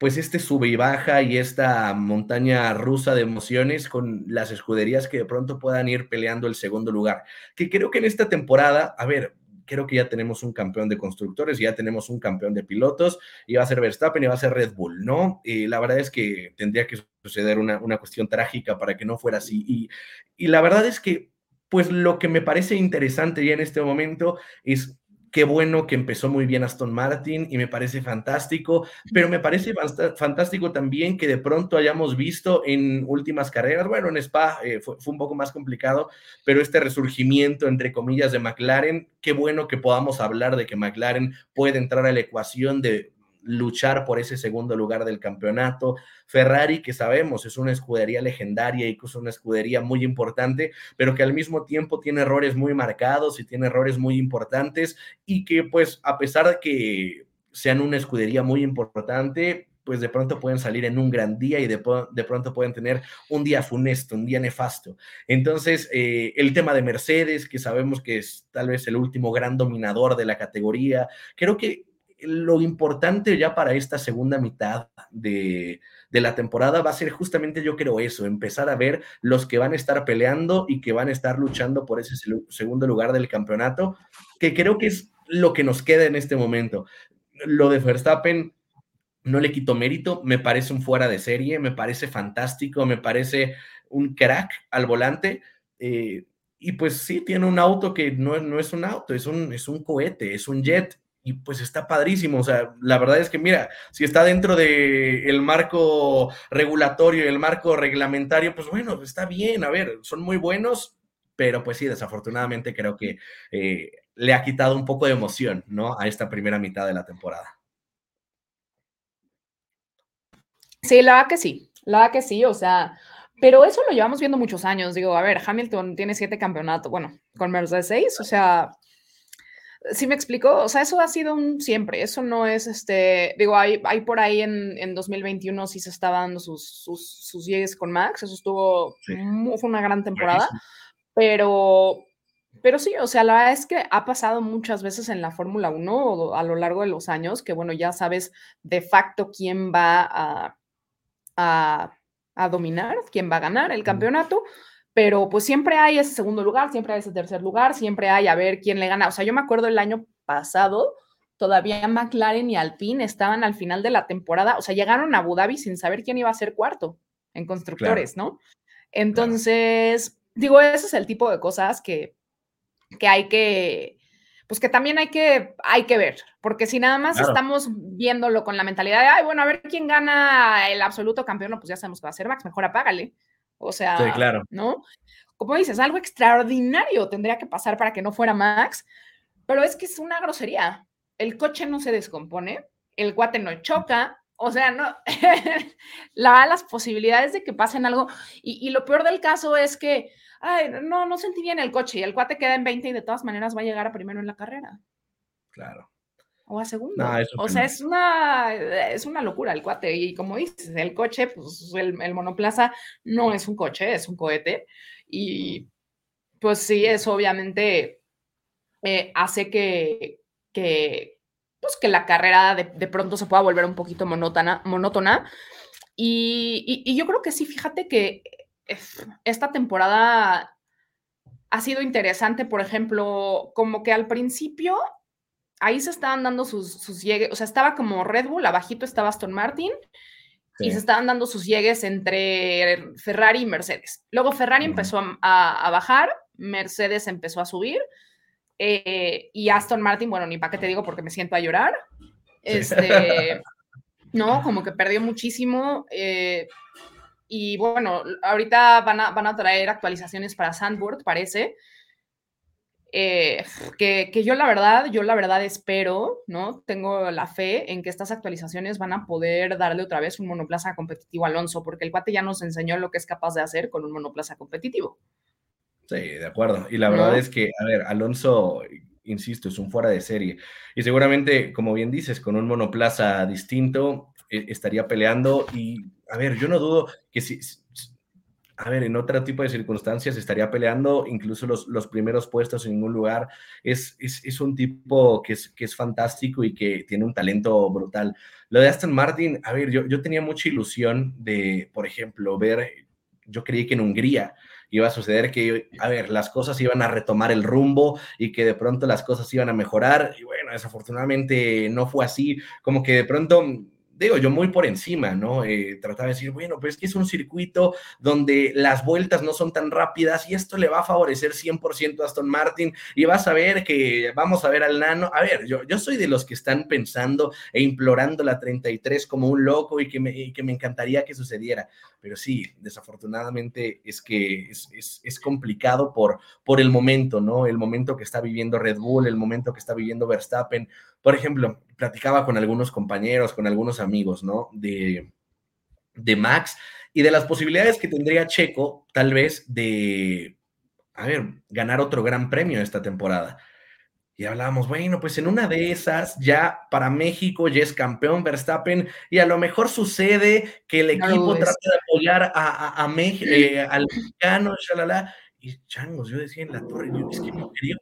pues este sube y baja y esta montaña rusa de emociones con las escuderías que de pronto puedan ir peleando el segundo lugar. Que creo que en esta temporada, a ver, creo que ya tenemos un campeón de constructores, ya tenemos un campeón de pilotos, y va a ser Verstappen y va a ser Red Bull, ¿no? Y la verdad es que tendría que suceder una, una cuestión trágica para que no fuera así. Y, y la verdad es que, pues lo que me parece interesante ya en este momento es Qué bueno que empezó muy bien Aston Martin y me parece fantástico, pero me parece fantástico también que de pronto hayamos visto en últimas carreras, bueno, en Spa eh, fue, un poco más complicado, pero este resurgimiento, entre comillas, de McLaren, qué bueno que podamos hablar de que McLaren puede entrar a la ecuación de luchar por ese segundo lugar del campeonato. Ferrari, que sabemos es una escudería legendaria y es una escudería muy importante, pero que al mismo tiempo tiene errores muy marcados y tiene errores muy importantes y que pues a pesar de que sean una escudería muy importante, pues de pronto pueden salir en un gran día y de, de pronto pueden tener un día funesto, un día nefasto. Entonces, eh, el tema de Mercedes, que sabemos que es tal vez el último gran dominador de la categoría, creo que lo importante ya para esta segunda mitad de, la temporada va a ser justamente, yo creo eso, empezar a ver los que van a estar peleando y que van a estar luchando por ese segundo lugar del campeonato, que creo que es lo que nos queda en este momento. Lo de Verstappen no le quito mérito, me parece un fuera de serie, me parece fantástico, me parece un crack al volante. Eh, y pues sí, tiene un auto que no, no es un auto, es un, es un cohete, es un jet y pues está padrísimo. O sea, la verdad es que mira, si está dentro del el marco regulatorio el marco reglamentario, pues bueno, está bien. A ver, son muy buenos, pero pues sí, desafortunadamente creo que eh, le ha quitado un poco de emoción, ¿no? A esta primera mitad de la temporada. Sí, la verdad que sí, la verdad que sí, o sea, pero eso lo llevamos viendo muchos años. Digo, a ver, Hamilton tiene siete campeonatos, bueno, con Mercedes seis, o sea, ¿Sí me explico? O sea, eso ha sido un siempre, eso no es este, digo, hay, hay por ahí en, en 2021 sí se estaban dando sus, sus, sus llegues con Max, eso estuvo, fue una gran temporada, pero, pero sí, o sea, la verdad es que ha pasado muchas veces en la Fórmula 1 a lo largo de los años, que bueno, ya sabes de facto quién va a, a a dominar quién va a ganar el campeonato, pero pues siempre hay ese segundo lugar, siempre hay ese tercer lugar, siempre hay a ver quién le gana. O sea, yo me acuerdo el año pasado, todavía McLaren y Alpine estaban al final de la temporada, o sea, llegaron a Abu Dhabi sin saber quién iba a ser cuarto en constructores, ¿no? Entonces, digo, ese es el tipo de cosas que, que hay que, pues que también hay que, hay que ver, porque si nada más estamos viéndolo con la mentalidad de, ay, bueno, a ver quién gana el absoluto campeón, pues ya sabemos que va a ser Max, mejor apágale. O sea, claro. ¿no? Como dices, algo extraordinario tendría que pasar para que no fuera Max, pero es que es una grosería. El coche no se descompone, el guate no choca, o sea, no, la, las posibilidades de que pasen algo. Y, y, lo peor del caso es que, ay, no, no sentí bien el coche y el cuate queda en 20 y de todas maneras va a llegar a primero en la carrera. Claro. O a segundo. o sea, es una, es una locura el cuate. Y como dices, el coche, pues el, el monoplaza no es un coche, es un cohete. Y pues sí, eso obviamente eh, hace que, que, pues que la carrera de, pronto se pueda volver un poquito monótona. monótona. Y, yo creo que sí, fíjate que esta temporada ha sido interesante, por ejemplo, como que al principio ahí se estaban dando sus, sus llegues, o sea, estaba como Red Bull, abajito estaba Aston Martin, y se estaban dando sus llegues entre Ferrari y Mercedes. Luego Ferrari empezó a, a, bajar, Mercedes empezó a subir, eh, y Aston Martin, bueno, ni para qué te digo porque me siento a llorar. Este, no, como que perdió muchísimo. Eh, y bueno, ahorita van a, van a traer actualizaciones para Sandboard, parece. Eh, que, que, yo la verdad, yo la verdad espero, ¿no? Tengo la fe en que estas actualizaciones van a poder darle otra vez un monoplaza competitivo a Alonso, porque el cuate ya nos enseñó lo que es capaz de hacer con un monoplaza competitivo. Sí, de acuerdo. Y la verdad es que, a ver, Alonso, insisto, es un fuera de serie. Y seguramente, como bien dices, con un monoplaza distinto, e, estaría peleando. Y, a ver, yo no dudo que si, a ver, en otro tipo de circunstancias estaría peleando incluso los, los primeros puestos en ningún lugar. Es, es, es, un tipo que es, que es fantástico y que tiene un talento brutal. Lo de Aston Martin, a ver, yo, yo tenía mucha ilusión de, por ejemplo, ver, yo creí que en Hungría iba a suceder que, a ver, las cosas iban a retomar el rumbo y que de pronto las cosas iban a mejorar. Y bueno, desafortunadamente no fue así. Como que de pronto digo, yo muy por encima, ¿no? Eh, trataba de decir, bueno, pues es que es un circuito donde las vueltas no son tan rápidas y esto le va a favorecer 100% a Aston Martin y vas a ver que vamos a ver al nano. A ver, yo, yo soy de los que están pensando e implorando la 33 como un loco y que me, que me encantaría que sucediera. Pero sí, desafortunadamente es que es, es, es complicado por, por el momento, ¿no? El momento que está viviendo Red Bull, el momento que está viviendo Verstappen. Por ejemplo, platicaba con algunos compañeros, con algunos amigos, ¿no? De, de Max y de las posibilidades que tendría Checo, tal vez, de, a ver, ganar otro gran premio esta temporada. Y hablábamos, bueno, pues en una de esas ya para México ya es campeón Verstappen y a lo mejor sucede que el equipo trate de apoyar a, a, México, eh, al mexicano, shalala. Y changos, yo decía en la torre, yo, es que no quería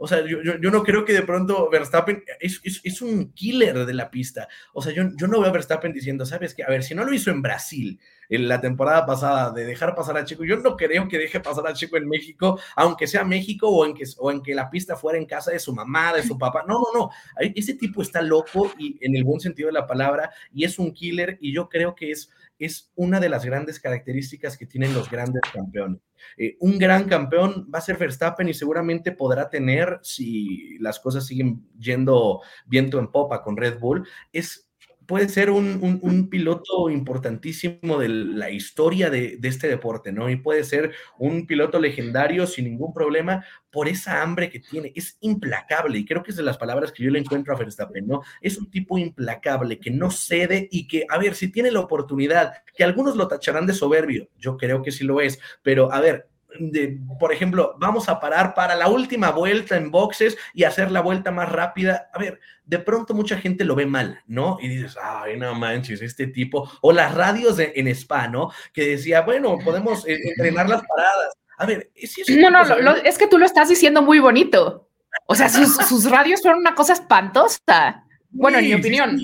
o sea, yo, yo, no creo que de pronto Verstappen es, es, es, un killer de la pista. O sea, yo, yo no veo a Verstappen diciendo, ¿sabes qué? A ver, si no lo hizo en Brasil en la temporada pasada de dejar pasar a Chico, yo no creo que deje pasar a Chico en México, aunque sea México o en que, o en que la pista fuera en casa de su mamá, de su papá. No, no, no. Ese tipo está loco y en el buen sentido de la palabra y es un killer y yo creo que es es una de las grandes características que tienen los grandes campeones. Eh, un gran campeón va a ser Verstappen y seguramente podrá tener, si las cosas siguen yendo viento en popa con Red Bull, es puede ser un, piloto importantísimo de la historia de, este deporte, ¿no? Y puede ser un piloto legendario sin ningún problema por esa hambre que tiene. Es implacable y creo que es de las palabras que yo le encuentro a Verstappen, ¿no? Es un tipo implacable que no cede y que, a ver, si tiene la oportunidad, que algunos lo tacharán de soberbio, yo creo que sí lo es, pero a ver, de, por ejemplo, vamos a parar para la última vuelta en boxes y hacer la vuelta más rápida. A ver, de pronto mucha gente lo ve mal, ¿no? Y dices, ay, no manches, este tipo, o las radios en Spa, ¿no? Que decía, bueno, podemos eh, entrenar las paradas. A ver, es No, no, es que tú lo estás diciendo muy bonito. O sea, sus, radios fueron una cosa espantosa. Bueno, en mi opinión.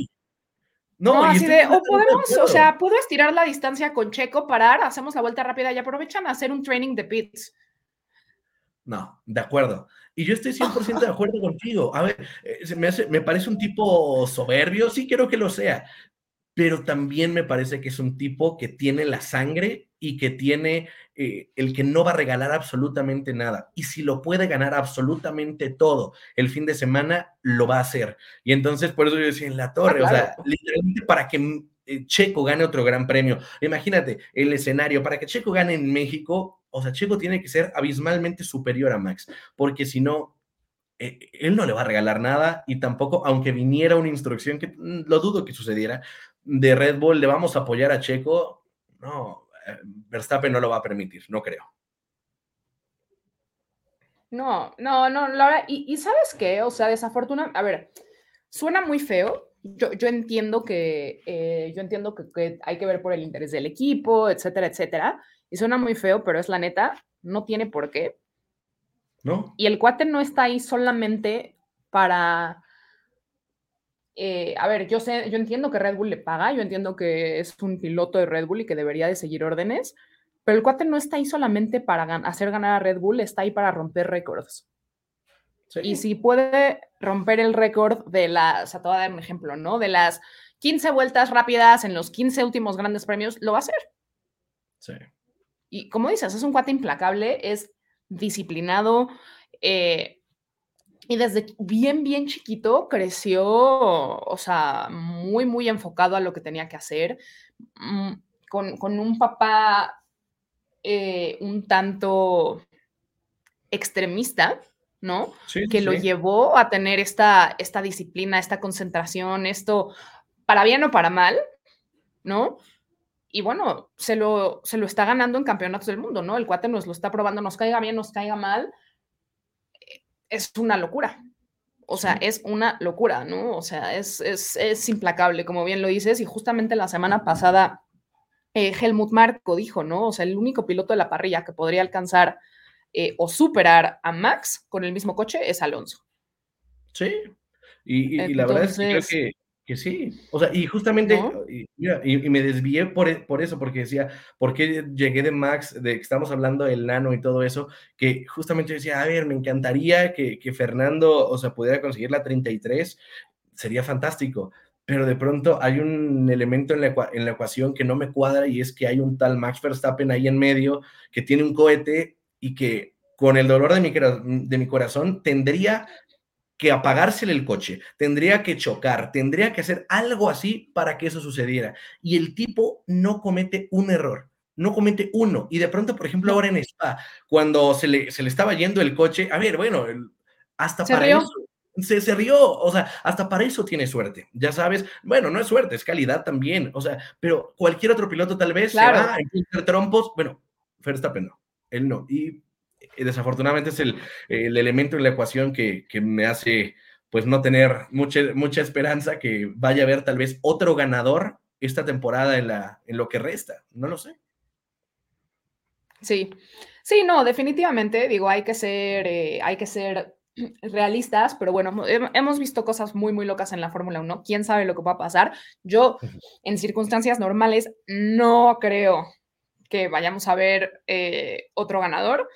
No, así de, o podemos, o sea, puedo estirar la distancia con Checo, parar, hacemos la vuelta rápida y aprovechan a hacer un training de pits. No, de acuerdo. Y yo estoy 100% de acuerdo contigo. A ver, eh, me, me parece un tipo soberbio, sí quiero que lo sea, pero también me parece que es un tipo que tiene la sangre y que tiene eh, el que no va a regalar absolutamente nada. Y si lo puede ganar absolutamente todo el fin de semana, lo va a hacer. Y entonces, por eso yo decía en la torre, o sea, literalmente para que eh, Checo gane otro gran premio. Imagínate el escenario, para que Checo gane en México, o sea, Checo tiene que ser abismalmente superior a Max, porque si no, eh, él no le va a regalar nada y tampoco, aunque viniera una instrucción, que mm, lo dudo que sucediera, de Red Bull, le vamos a apoyar a Checo, no, Verstappen no lo va a permitir, no creo. No, no, no, Laura, y, y sabes qué, o sea, desafortunadamente, a ver, suena muy feo, yo, yo entiendo que, eh, yo entiendo que, que, hay que ver por el interés del equipo, etcétera, etcétera, y suena muy feo, pero es la neta, no tiene por qué. ¿No? Y el cuate no está ahí solamente para eh, a ver, yo sé, yo entiendo que Red Bull le paga, yo entiendo que es un piloto de Red Bull y que debería de seguir órdenes, pero el cuate no está ahí solamente para hacer ganar a Red Bull, está ahí para romper récords. Y si puede romper el récord de las, o sea, te voy a dar un ejemplo, ¿no? De las 15 vueltas rápidas en los 15 últimos grandes premios, lo va a hacer. Sí. Y como dices, es un cuate implacable, es disciplinado, eh, y desde bien, bien chiquito creció, o sea, muy, muy enfocado a lo que tenía que hacer, mm, con, con un papá eh, un tanto extremista, ¿no? Sí, que sí. lo llevó a tener esta, esta disciplina, esta concentración, esto, para bien o para mal, ¿no? Y bueno, se lo, se lo está ganando en campeonatos del mundo, ¿no? El cuate nos lo está probando, nos caiga bien, nos caiga mal, es una locura. O sea, es una locura, ¿no? O sea, es, es, es, implacable, como bien lo dices. Y justamente la semana pasada, eh, Helmut Marco dijo, ¿no? O sea, el único piloto de la parrilla que podría alcanzar eh, o superar a Max con el mismo coche es Alonso. Sí. Y, y, Entonces, y la verdad es que creo que, que sí, o sea, y justamente, ¿no? y, mira, y, y, me desvié por, e, por, eso, porque decía, ¿por qué llegué de Max, de que estamos hablando del nano y todo eso? Que justamente decía, a ver, me encantaría que, que Fernando, o sea, pudiera conseguir la 33, sería fantástico, pero de pronto hay un elemento en la, en la ecuación que no me cuadra y es que hay un tal Max Verstappen ahí en medio que tiene un cohete y que con el dolor de mi, de mi corazón tendría que apagársele el coche, tendría que chocar, tendría que hacer algo así para que eso sucediera. Y el tipo no comete un error, no comete uno. Y de pronto, por ejemplo, ahora en Spa, cuando se le, se le estaba yendo el coche, a ver, bueno, hasta ¿Se para rió? eso. Se, se, rió, o sea, hasta para eso tiene suerte, ya sabes, bueno, no es suerte, es calidad también, o sea, pero cualquier otro piloto tal vez claro. se va a trompos, bueno, Verstappen no, él no, y desafortunadamente es el, el, elemento en la ecuación que, que, me hace pues no tener mucha, mucha esperanza que vaya a haber tal vez otro ganador esta temporada en, la, en lo que resta, no lo sé. Sí, sí, no, definitivamente, digo, hay que ser, eh, hay que ser realistas, pero bueno, hemos visto cosas muy, muy locas en la Fórmula 1, quién sabe lo que va a pasar. Yo, en circunstancias normales, no creo que vayamos a ver eh, otro ganador.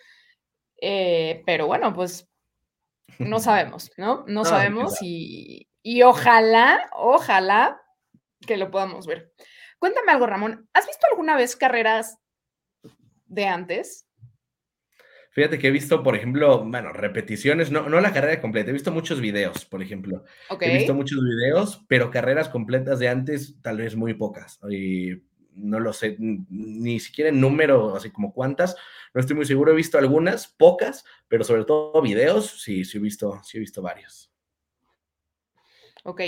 Eh, pero bueno, pues no sabemos, ¿no? No, no sabemos y, y, ojalá, ojalá que lo podamos ver. Cuéntame algo, Ramón. ¿Has visto alguna vez carreras de antes? Fíjate que he visto, por ejemplo, bueno, repeticiones, no, no la carrera completa, he visto muchos videos, por ejemplo. Okay. He visto muchos videos, pero carreras completas de antes, tal vez muy pocas. Y no lo sé, ni siquiera en número, así como cuántas, no estoy muy seguro, he visto algunas, pocas, pero sobre todo videos, sí, sí he visto, sí he visto varios. Ok,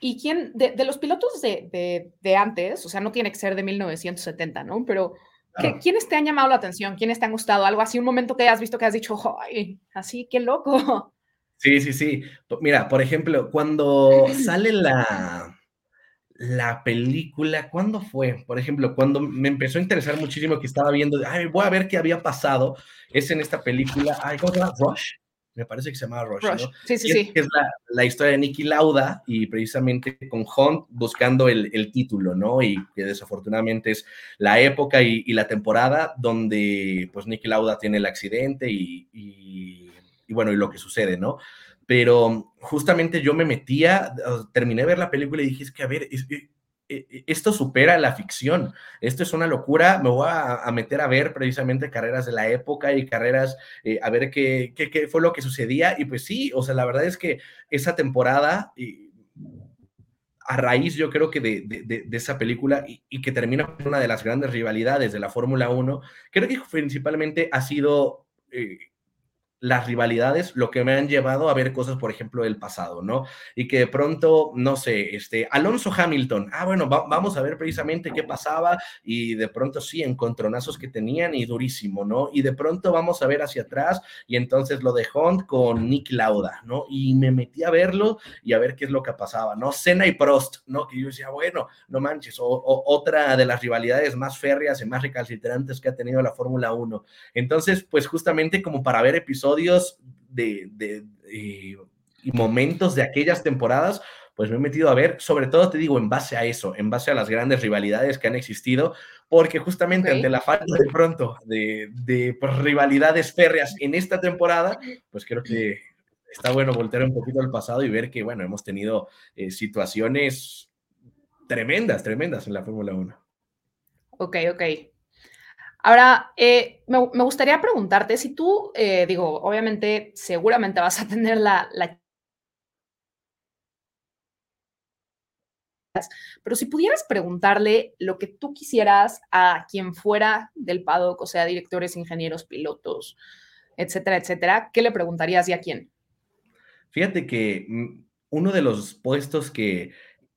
¿y quién, de, de los pilotos de, de, de, antes, o sea, no tiene que ser de 1970, ¿no? Pero, claro. ¿quiénes te han llamado la atención? ¿Quiénes te han gustado? Algo así, un momento que has visto que has dicho, ¡ay, así, qué loco! Sí, sí, sí. Mira, por ejemplo, cuando sale la la película, ¿cuándo fue? Por ejemplo, cuando me empezó a interesar muchísimo que estaba viendo, ay, voy a ver qué había pasado, es en esta película, ay, ¿cómo se llama? Rush. me parece que se llama Rush, Rush. ¿no? Sí, sí, es, sí. que es la, la historia de Nicky Lauda y precisamente con Hunt buscando el, el título, ¿no? Y que desafortunadamente es la época y, y la temporada donde pues Nicky Lauda tiene el accidente y, y, y bueno, y lo que sucede, ¿no? Pero justamente yo me metía, terminé de ver la película y dije, es que a ver, es, esto supera la ficción, esto es una locura, me voy a, a meter a ver precisamente carreras de la época y carreras, eh, a ver qué, qué, qué, fue lo que sucedía, y pues sí, o sea, la verdad es que esa temporada, eh, a raíz yo creo que de, de, de, de esa película y, y, que termina con una de las grandes rivalidades de la Fórmula 1, creo que principalmente ha sido... Eh, las rivalidades lo que me han llevado a ver cosas, por ejemplo, del pasado, ¿no? Y que de pronto, no sé, este, Alonso Hamilton, ah, bueno, va, vamos a ver precisamente qué pasaba y de pronto sí, encontronazos que tenían y durísimo, ¿no? Y de pronto vamos a ver hacia atrás y entonces lo de Hunt con Nick Lauda, ¿no? Y me metí a verlo y a ver qué es lo que pasaba, ¿no? Senna y Prost, ¿no? Que yo decía, bueno, no manches, o, o otra de las rivalidades más férreas y más recalcitrantes que ha tenido la Fórmula 1. Entonces, pues justamente como para ver episodios de, de, de, y momentos de aquellas temporadas, pues me he metido a ver, sobre todo te digo, en base a eso, en base a las grandes rivalidades que han existido, porque justamente okay. ante la falta de pronto de, de pues, rivalidades férreas en esta temporada, pues creo que está bueno voltear un poquito al pasado y ver que, bueno, hemos tenido eh, situaciones tremendas, tremendas en la Fórmula 1. Ok, ok. Ahora, eh, me, gustaría preguntarte si tú, eh, digo, obviamente, seguramente vas a tener la, Pero si pudieras preguntarle lo que tú quisieras a quien fuera del paddock, o sea, directores, ingenieros, pilotos, etcétera, etcétera, ¿qué le preguntarías y a quién? Fíjate que uno de los puestos que,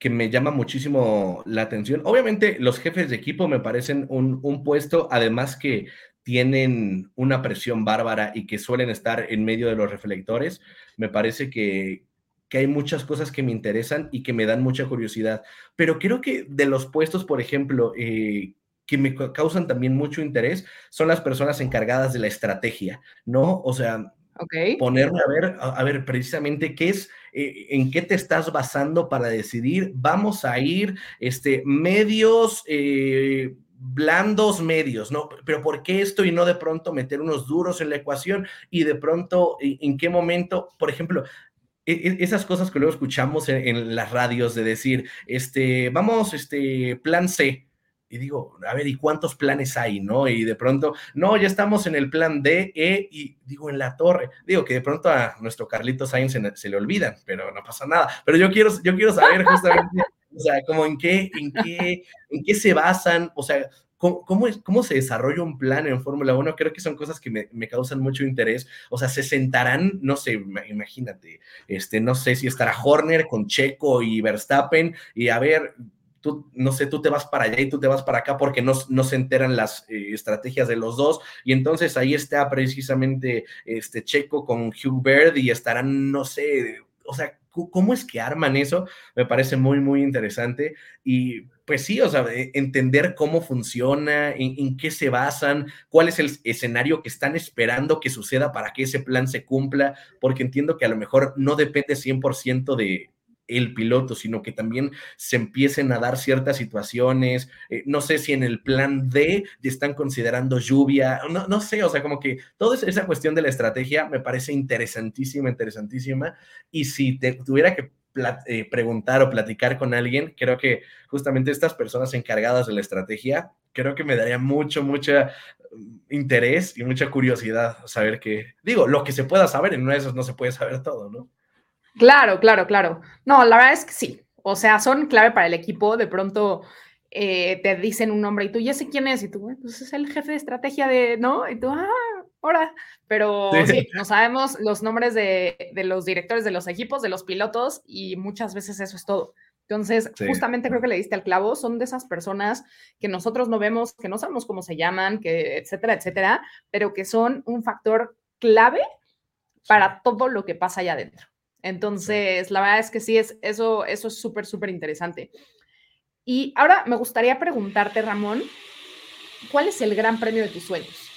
que me llama muchísimo la atención. Obviamente los jefes de equipo me parecen un, un, puesto, además que tienen una presión bárbara y que suelen estar en medio de los reflectores. Me parece que, que hay muchas cosas que me interesan y que me dan mucha curiosidad. Pero creo que de los puestos, por ejemplo, eh, que me causan también mucho interés, son las personas encargadas de la estrategia, ¿no? O sea, Ponerme a ver, a, ver precisamente qué es, eh, en qué te estás basando para decidir, vamos a ir, este, medios, eh, blandos medios, ¿no? Pero ¿por qué esto y no de pronto meter unos duros en la ecuación y de pronto, en, qué momento, por ejemplo, e, esas cosas que luego escuchamos en, en, las radios de decir, este, vamos, este, plan C, y digo, a ver, ¿y cuántos planes hay, no? Y de pronto, no, ya estamos en el plan D, E, y digo, en la torre. Digo que de pronto a nuestro Carlito Sainz se, se le olvidan, pero no pasa nada. Pero yo quiero, yo quiero saber justamente, o sea, como en qué, en qué, en qué se basan, o sea, ¿Cómo, cómo, es, ¿Cómo, se desarrolla un plan en Fórmula 1? Creo que son cosas que me, me, causan mucho interés. O sea, se sentarán, no sé, imagínate, este, no sé si estará Horner con Checo y Verstappen y a ver, tú, no sé, tú te vas para allá y tú te vas para acá porque no, no se enteran las eh, estrategias de los dos. Y entonces ahí está precisamente este Checo con Hugh Bird y estarán, no sé, o sea, ¿cómo es que arman eso? Me parece muy, muy interesante. Y pues sí, o sea, entender cómo funciona, en, en, qué se basan, cuál es el escenario que están esperando que suceda para que ese plan se cumpla, porque entiendo que a lo mejor no depende 100% de el piloto, sino que también se empiecen a dar ciertas situaciones, eh, no sé si en el plan D están considerando lluvia, no, no sé, o sea, como que toda esa cuestión de la estrategia me parece interesantísima, interesantísima, y si te tuviera que eh, preguntar o platicar con alguien, creo que justamente estas personas encargadas de la estrategia, creo que me daría mucho, mucha mm, interés y mucha curiosidad saber que, digo, lo que se pueda saber, en uno de esos no se puede saber todo, ¿no? Claro, claro, claro. No, la verdad es que sí. O sea, son clave para el equipo. De pronto eh, te dicen un nombre y tú, ¿ya sé quién es? Y tú, pues es el jefe de estrategia de, ¿no? Y tú, ah, ahora. Pero sí, sí no sabemos los nombres de, de, los directores de los equipos, de los pilotos, y muchas veces eso es todo. Entonces, sí. justamente creo que le diste al clavo, son de esas personas que nosotros no vemos, que no sabemos cómo se llaman, que etcétera, etcétera, pero que son un factor clave para todo lo que pasa allá adentro. Entonces, la verdad es que sí, es, eso, eso es súper, súper interesante. Y ahora me gustaría preguntarte, Ramón, ¿cuál es el gran premio de tus sueños?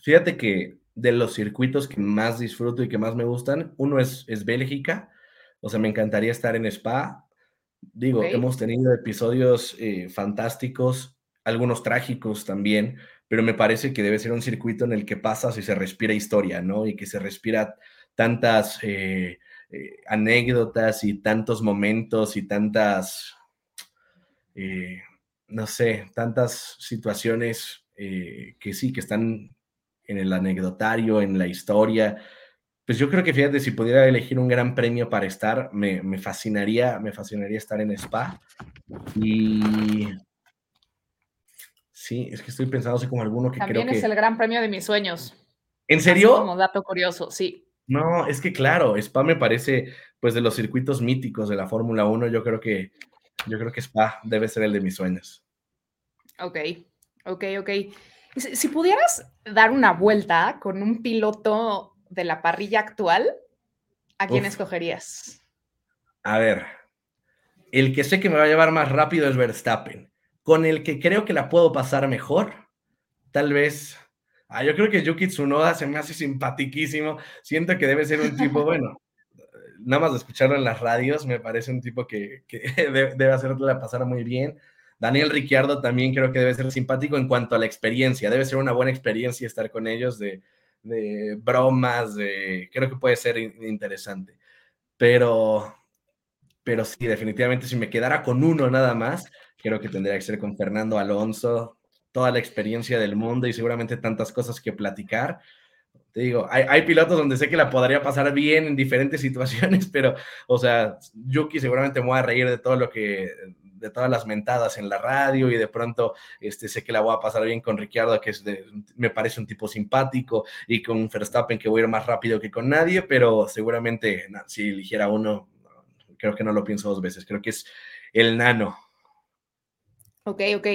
Fíjate que de los circuitos que más disfruto y que más me gustan, uno es, es Bélgica, o sea, me encantaría estar en Spa. Digo, hemos tenido episodios eh, fantásticos, algunos trágicos también, pero me parece que debe ser un circuito en el que pasas y se respira historia, ¿no? Y que se respira tantas eh, eh, anécdotas y tantos momentos y tantas, no sé, tantas situaciones que sí, que están en el anecdotario, en la historia. Pues yo creo que fíjate, si pudiera elegir un gran premio para estar, me, fascinaría, me fascinaría estar en Spa. Y sí, es que estoy pensando así como alguno que También creo que... es el gran premio de mis sueños. ¿En serio? como dato curioso, sí. No, es que claro, Spa me parece, pues de los circuitos míticos de la Fórmula 1, yo creo que, yo creo que Spa debe ser el de mis sueños. Ok, ok, ok. Si, pudieras dar una vuelta con un piloto de la parrilla actual, ¿a quién escogerías? A ver, el que sé que me va a llevar más rápido es Verstappen. Con el que creo que la puedo pasar mejor, tal vez. Ah, yo creo que Yuki Tsunoda se me hace simpaticísimo. Siento que debe ser un tipo, bueno, nada más de escucharlo en las radios, me parece un tipo que, que debe hacerla pasar muy bien. Daniel Ricciardo también creo que debe ser simpático en cuanto a la experiencia. Debe ser una buena experiencia estar con ellos de, bromas, de, creo que puede ser interesante. Pero, pero sí, definitivamente si me quedara con uno nada más, creo que tendría que ser con Fernando Alonso, toda la experiencia del mundo y seguramente tantas cosas que platicar. Te digo, hay, hay, pilotos donde sé que la podría pasar bien en diferentes situaciones, pero, o sea, Yuki seguramente me voy a reír de todo lo que, de todas las mentadas en la radio y de pronto este, sé que la voy a pasar bien con Ricciardo, que es me parece un tipo simpático, y con Verstappen, que voy a ir más rápido que con nadie, pero seguramente si eligiera uno, creo que no lo pienso dos veces, creo que es el nano. Ok, ok.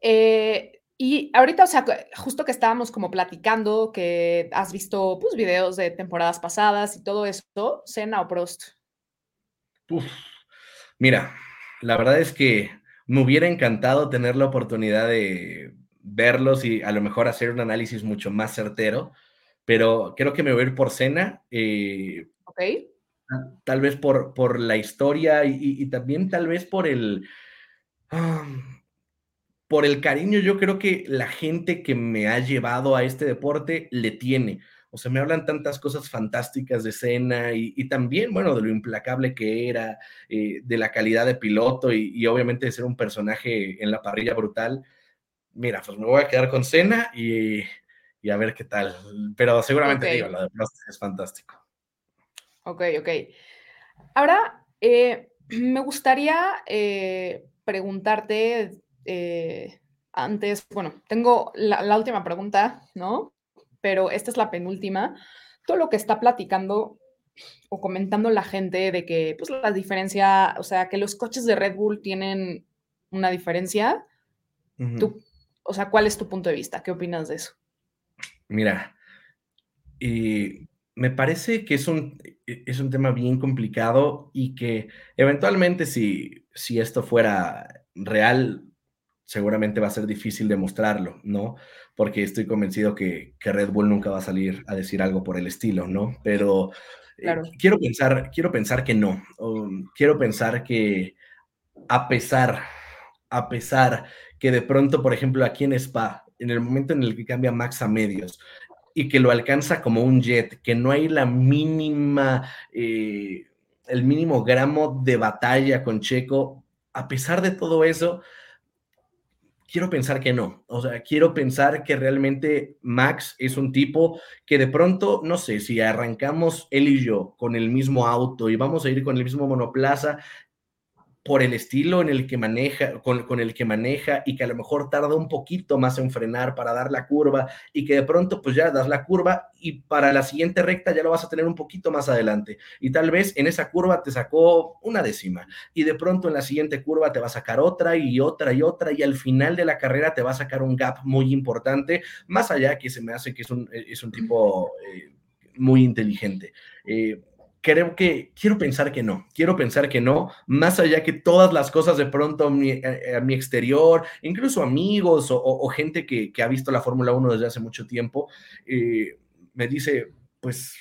Eh, y ahorita, o sea, justo que estábamos como platicando, que has visto pues videos de temporadas pasadas y todo eso, ¿Cena o Prost? Mira, la verdad es que me hubiera encantado tener la oportunidad de verlos y a lo mejor hacer un análisis mucho más certero, pero creo que me voy a ir por cena. Eh, ok. Tal vez por, por la historia y, también tal vez por el... por el cariño, yo creo que la gente que me ha llevado a este deporte le tiene. O sea, me hablan tantas cosas fantásticas de escena y, también, bueno, de lo implacable que era, eh, de la calidad de piloto y, obviamente de ser un personaje en la parrilla brutal. Mira, pues me voy a quedar con Cena y, a ver qué tal. Pero seguramente digo, lo de Prost es fantástico. Ok, ok. Ahora, eh, me gustaría eh, preguntarte antes, bueno, tengo la última pregunta, ¿no? pero esta es la penúltima, todo lo que está platicando o comentando la gente de que, pues, la diferencia, o sea, que los coches de Red Bull tienen una diferencia. tú, o sea, ¿cuál es tu punto de vista? ¿Qué opinas de eso? Mira, y me parece que es un, es un tema bien complicado y que eventualmente si, si esto fuera real, seguramente va a ser difícil demostrarlo, ¿no? Porque estoy convencido que, Red Bull nunca va a salir a decir algo por el estilo, ¿no? Pero eh, quiero, pensar, quiero pensar que no. quiero pensar que a pesar, a pesar que de pronto, por ejemplo, aquí en Spa, en el momento en el que cambia Max a medios y que lo alcanza como un jet, que no hay la mínima, eh, el mínimo gramo de batalla con Checo, a pesar de todo eso, quiero pensar que no. O sea, quiero pensar que realmente Max es un tipo que de pronto, no sé, si arrancamos él y yo con el mismo auto y vamos a ir con el mismo monoplaza, por el estilo en el que maneja, con, el que maneja y que a lo mejor tarda un poquito más en frenar para dar la curva y que de pronto pues ya das la curva y para la siguiente recta ya lo vas a tener un poquito más adelante y tal vez en esa curva te sacó una décima y de pronto en la siguiente curva te va a sacar otra y otra y otra y al final de la carrera te va a sacar un gap muy importante, más allá que se me hace que es un, es un tipo eh, muy inteligente. Eh, creo que quiero pensar que no, quiero pensar que no, más allá que todas las cosas de pronto a mi, exterior, incluso amigos o, gente que, ha visto la Fórmula 1 desde hace mucho tiempo, eh, me dice, pues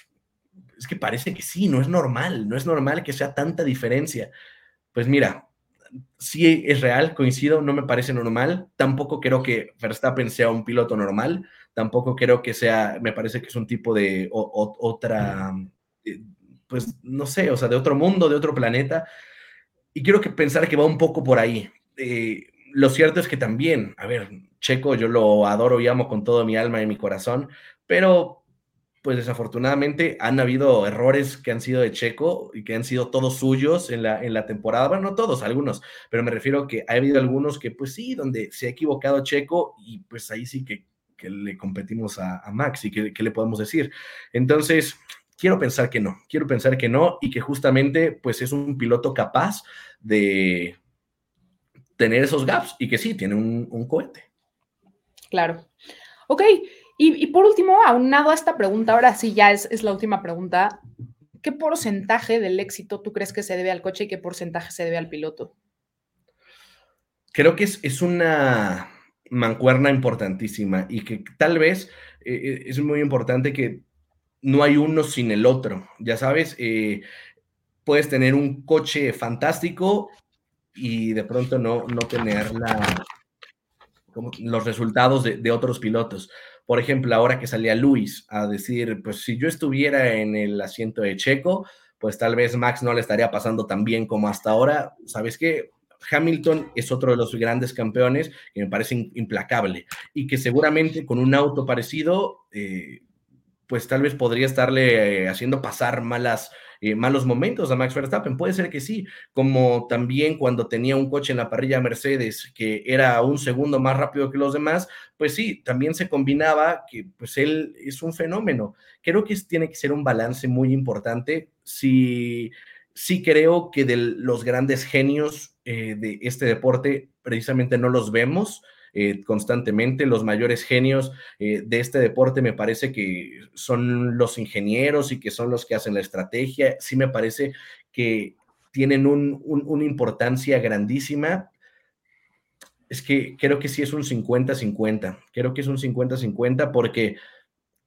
es que parece que sí, no es normal, no es normal que sea tanta diferencia. Pues mira, sí es real, coincido, no me parece normal, tampoco creo que Verstappen sea un piloto normal, tampoco creo que sea, me parece que es un tipo de otra eh, pues no sé, o sea, de otro mundo, de otro planeta. Y quiero que pensar que va un poco por ahí. Eh, lo cierto es que también, a ver, Checo yo lo adoro y amo con todo mi alma y mi corazón, pero pues desafortunadamente han habido errores que han sido de Checo y que han sido todos suyos en la, en la temporada. Bueno, no todos, algunos, pero me refiero que ha habido algunos que pues sí, donde se ha equivocado Checo y pues ahí sí que, que le competimos a, Max y que, que le podemos decir. Entonces, Quiero pensar que no, quiero pensar que no y que justamente pues es un piloto capaz de tener esos gaps y que sí, tiene un, cohete. Claro. Ok, y, por último, aunado a esta pregunta, ahora sí ya es, es la última pregunta, ¿qué porcentaje del éxito tú crees que se debe al coche y qué porcentaje se debe al piloto? Creo que es, es una mancuerna importantísima y que tal vez eh, eh, es muy importante que no hay uno sin el otro, ya sabes, eh, puedes tener un coche fantástico y de pronto no, no tener los resultados de, otros pilotos. Por ejemplo, ahora que salía Luis a decir, pues si yo estuviera en el asiento de Checo, pues tal vez Max no le estaría pasando tan bien como hasta ahora. ¿Sabes qué? Hamilton es otro de los grandes campeones que me parece implacable y que seguramente con un auto parecido eh, pues tal vez podría estarle eh, haciendo pasar malas, eh, malos momentos a Max Verstappen. Puede ser que sí, como también cuando tenía un coche en la parrilla Mercedes que era un segundo más rápido que los demás, pues sí, también se combinaba que pues él es un fenómeno. Creo que tiene que ser un balance muy importante. Sí, sí creo que de los grandes genios eh, de este deporte precisamente no los vemos eh, constantemente. Los mayores genios eh, de este deporte me parece que son los ingenieros y que son los que hacen la estrategia. Sí me parece que tienen una importancia grandísima. Es que creo que sí es un 50-50. Creo que es un 50-50 porque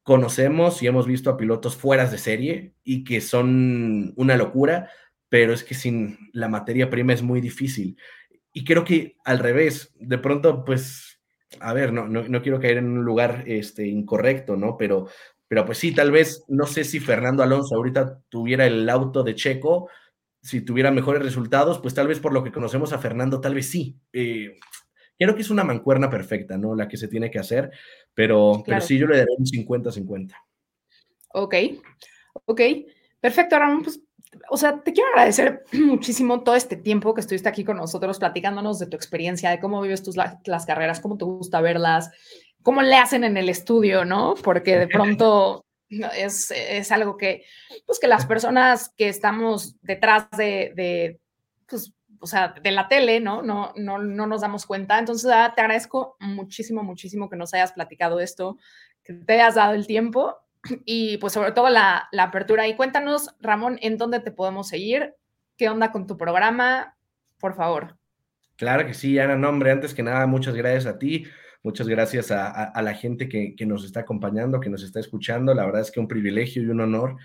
conocemos y hemos visto a pilotos fuera de serie y que son una locura, pero es que sin la materia prima es muy difícil. Y creo que al revés, de pronto, pues, a ver, no, no, quiero caer en un lugar este, incorrecto, ¿no? Pero, pero pues sí, tal vez, no sé si Fernando Alonso ahorita tuviera el auto de Checo, si tuviera mejores resultados, pues tal vez por lo que conocemos a Fernando, tal vez sí. Eh, creo que es una mancuerna perfecta, ¿no? La que se tiene que hacer, pero, pero sí, yo le daré un 50-50. Ok, ok. Perfecto, Ramón. Pues o sea, te quiero agradecer muchísimo todo este tiempo que estuviste aquí con nosotros platicándonos de tu experiencia, de cómo vives tus las carreras, cómo te gusta verlas, cómo le hacen en el estudio, ¿no? Porque de pronto es, es algo que, pues que las personas que estamos detrás de, de pues, o sea, de la tele, ¿no? No, no, no nos damos cuenta. Entonces, ah, te agradezco muchísimo, muchísimo que nos hayas platicado esto, que te hayas dado el tiempo y pues sobre todo la, apertura. Y cuéntanos, Ramón, en dónde te podemos seguir, qué onda con tu programa, por favor. Claro que sí, Ana, no, hombre, antes que nada, muchas gracias a ti, muchas gracias a, la gente que, nos está acompañando, que nos está escuchando, la verdad es que un privilegio y un honor.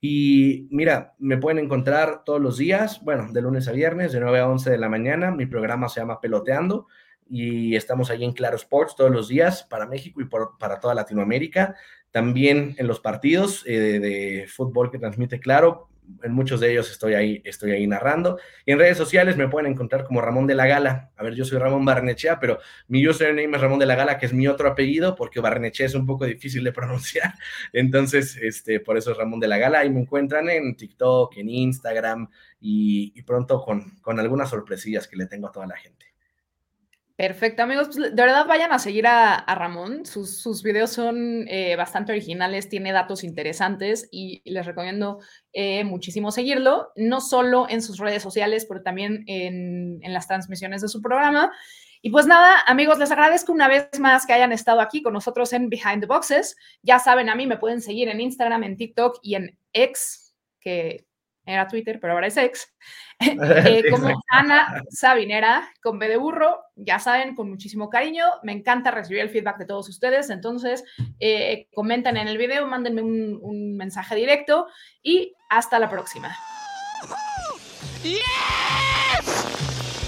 Y mira, me pueden encontrar todos los días, bueno, de lunes a viernes, de 9 a 11 de la mañana, mi programa se llama Peloteando y estamos ahí en Claro Sports todos los días para México y para toda Latinoamérica. También en los partidos eh, de, fútbol que transmite Claro, en muchos de ellos estoy ahí, estoy ahí narrando. Y en redes sociales me pueden encontrar como Ramón de la Gala. A ver, yo soy Ramón Barnechea, pero mi username es Ramón de la Gala, que es mi otro apellido, porque Barnechea es un poco difícil de pronunciar. Entonces, este, por eso es Ramón de la Gala. Ahí me encuentran en TikTok, en Instagram y, pronto con, con algunas sorpresillas que le tengo a toda la gente. Perfecto, amigos. Pues, de verdad vayan a seguir a, Ramón. Sus, videos son eh, bastante originales, tiene datos interesantes y les recomiendo eh, muchísimo seguirlo, no solo en sus redes sociales, pero también en, en, las transmisiones de su programa. Y pues nada, amigos, les agradezco una vez más que hayan estado aquí con nosotros en Behind the Boxes. Ya saben, a mí me pueden seguir en Instagram, en TikTok y en X, que era Twitter, pero ahora es ex, eh, como Ana Sabinera, con B de burro, ya saben, con muchísimo cariño. Me encanta recibir el feedback de todos ustedes, entonces eh, comenten en el video, mándenme un, un mensaje directo y hasta la próxima. Yes!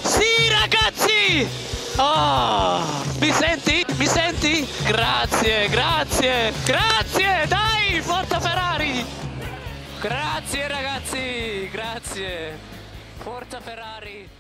Sì, ragazzi! Oh, mi senti? Mi senti? Grazie, grazie, grazie! Dai, forza Ferrari! Grazie ragazzi, grazie! Forza Ferrari!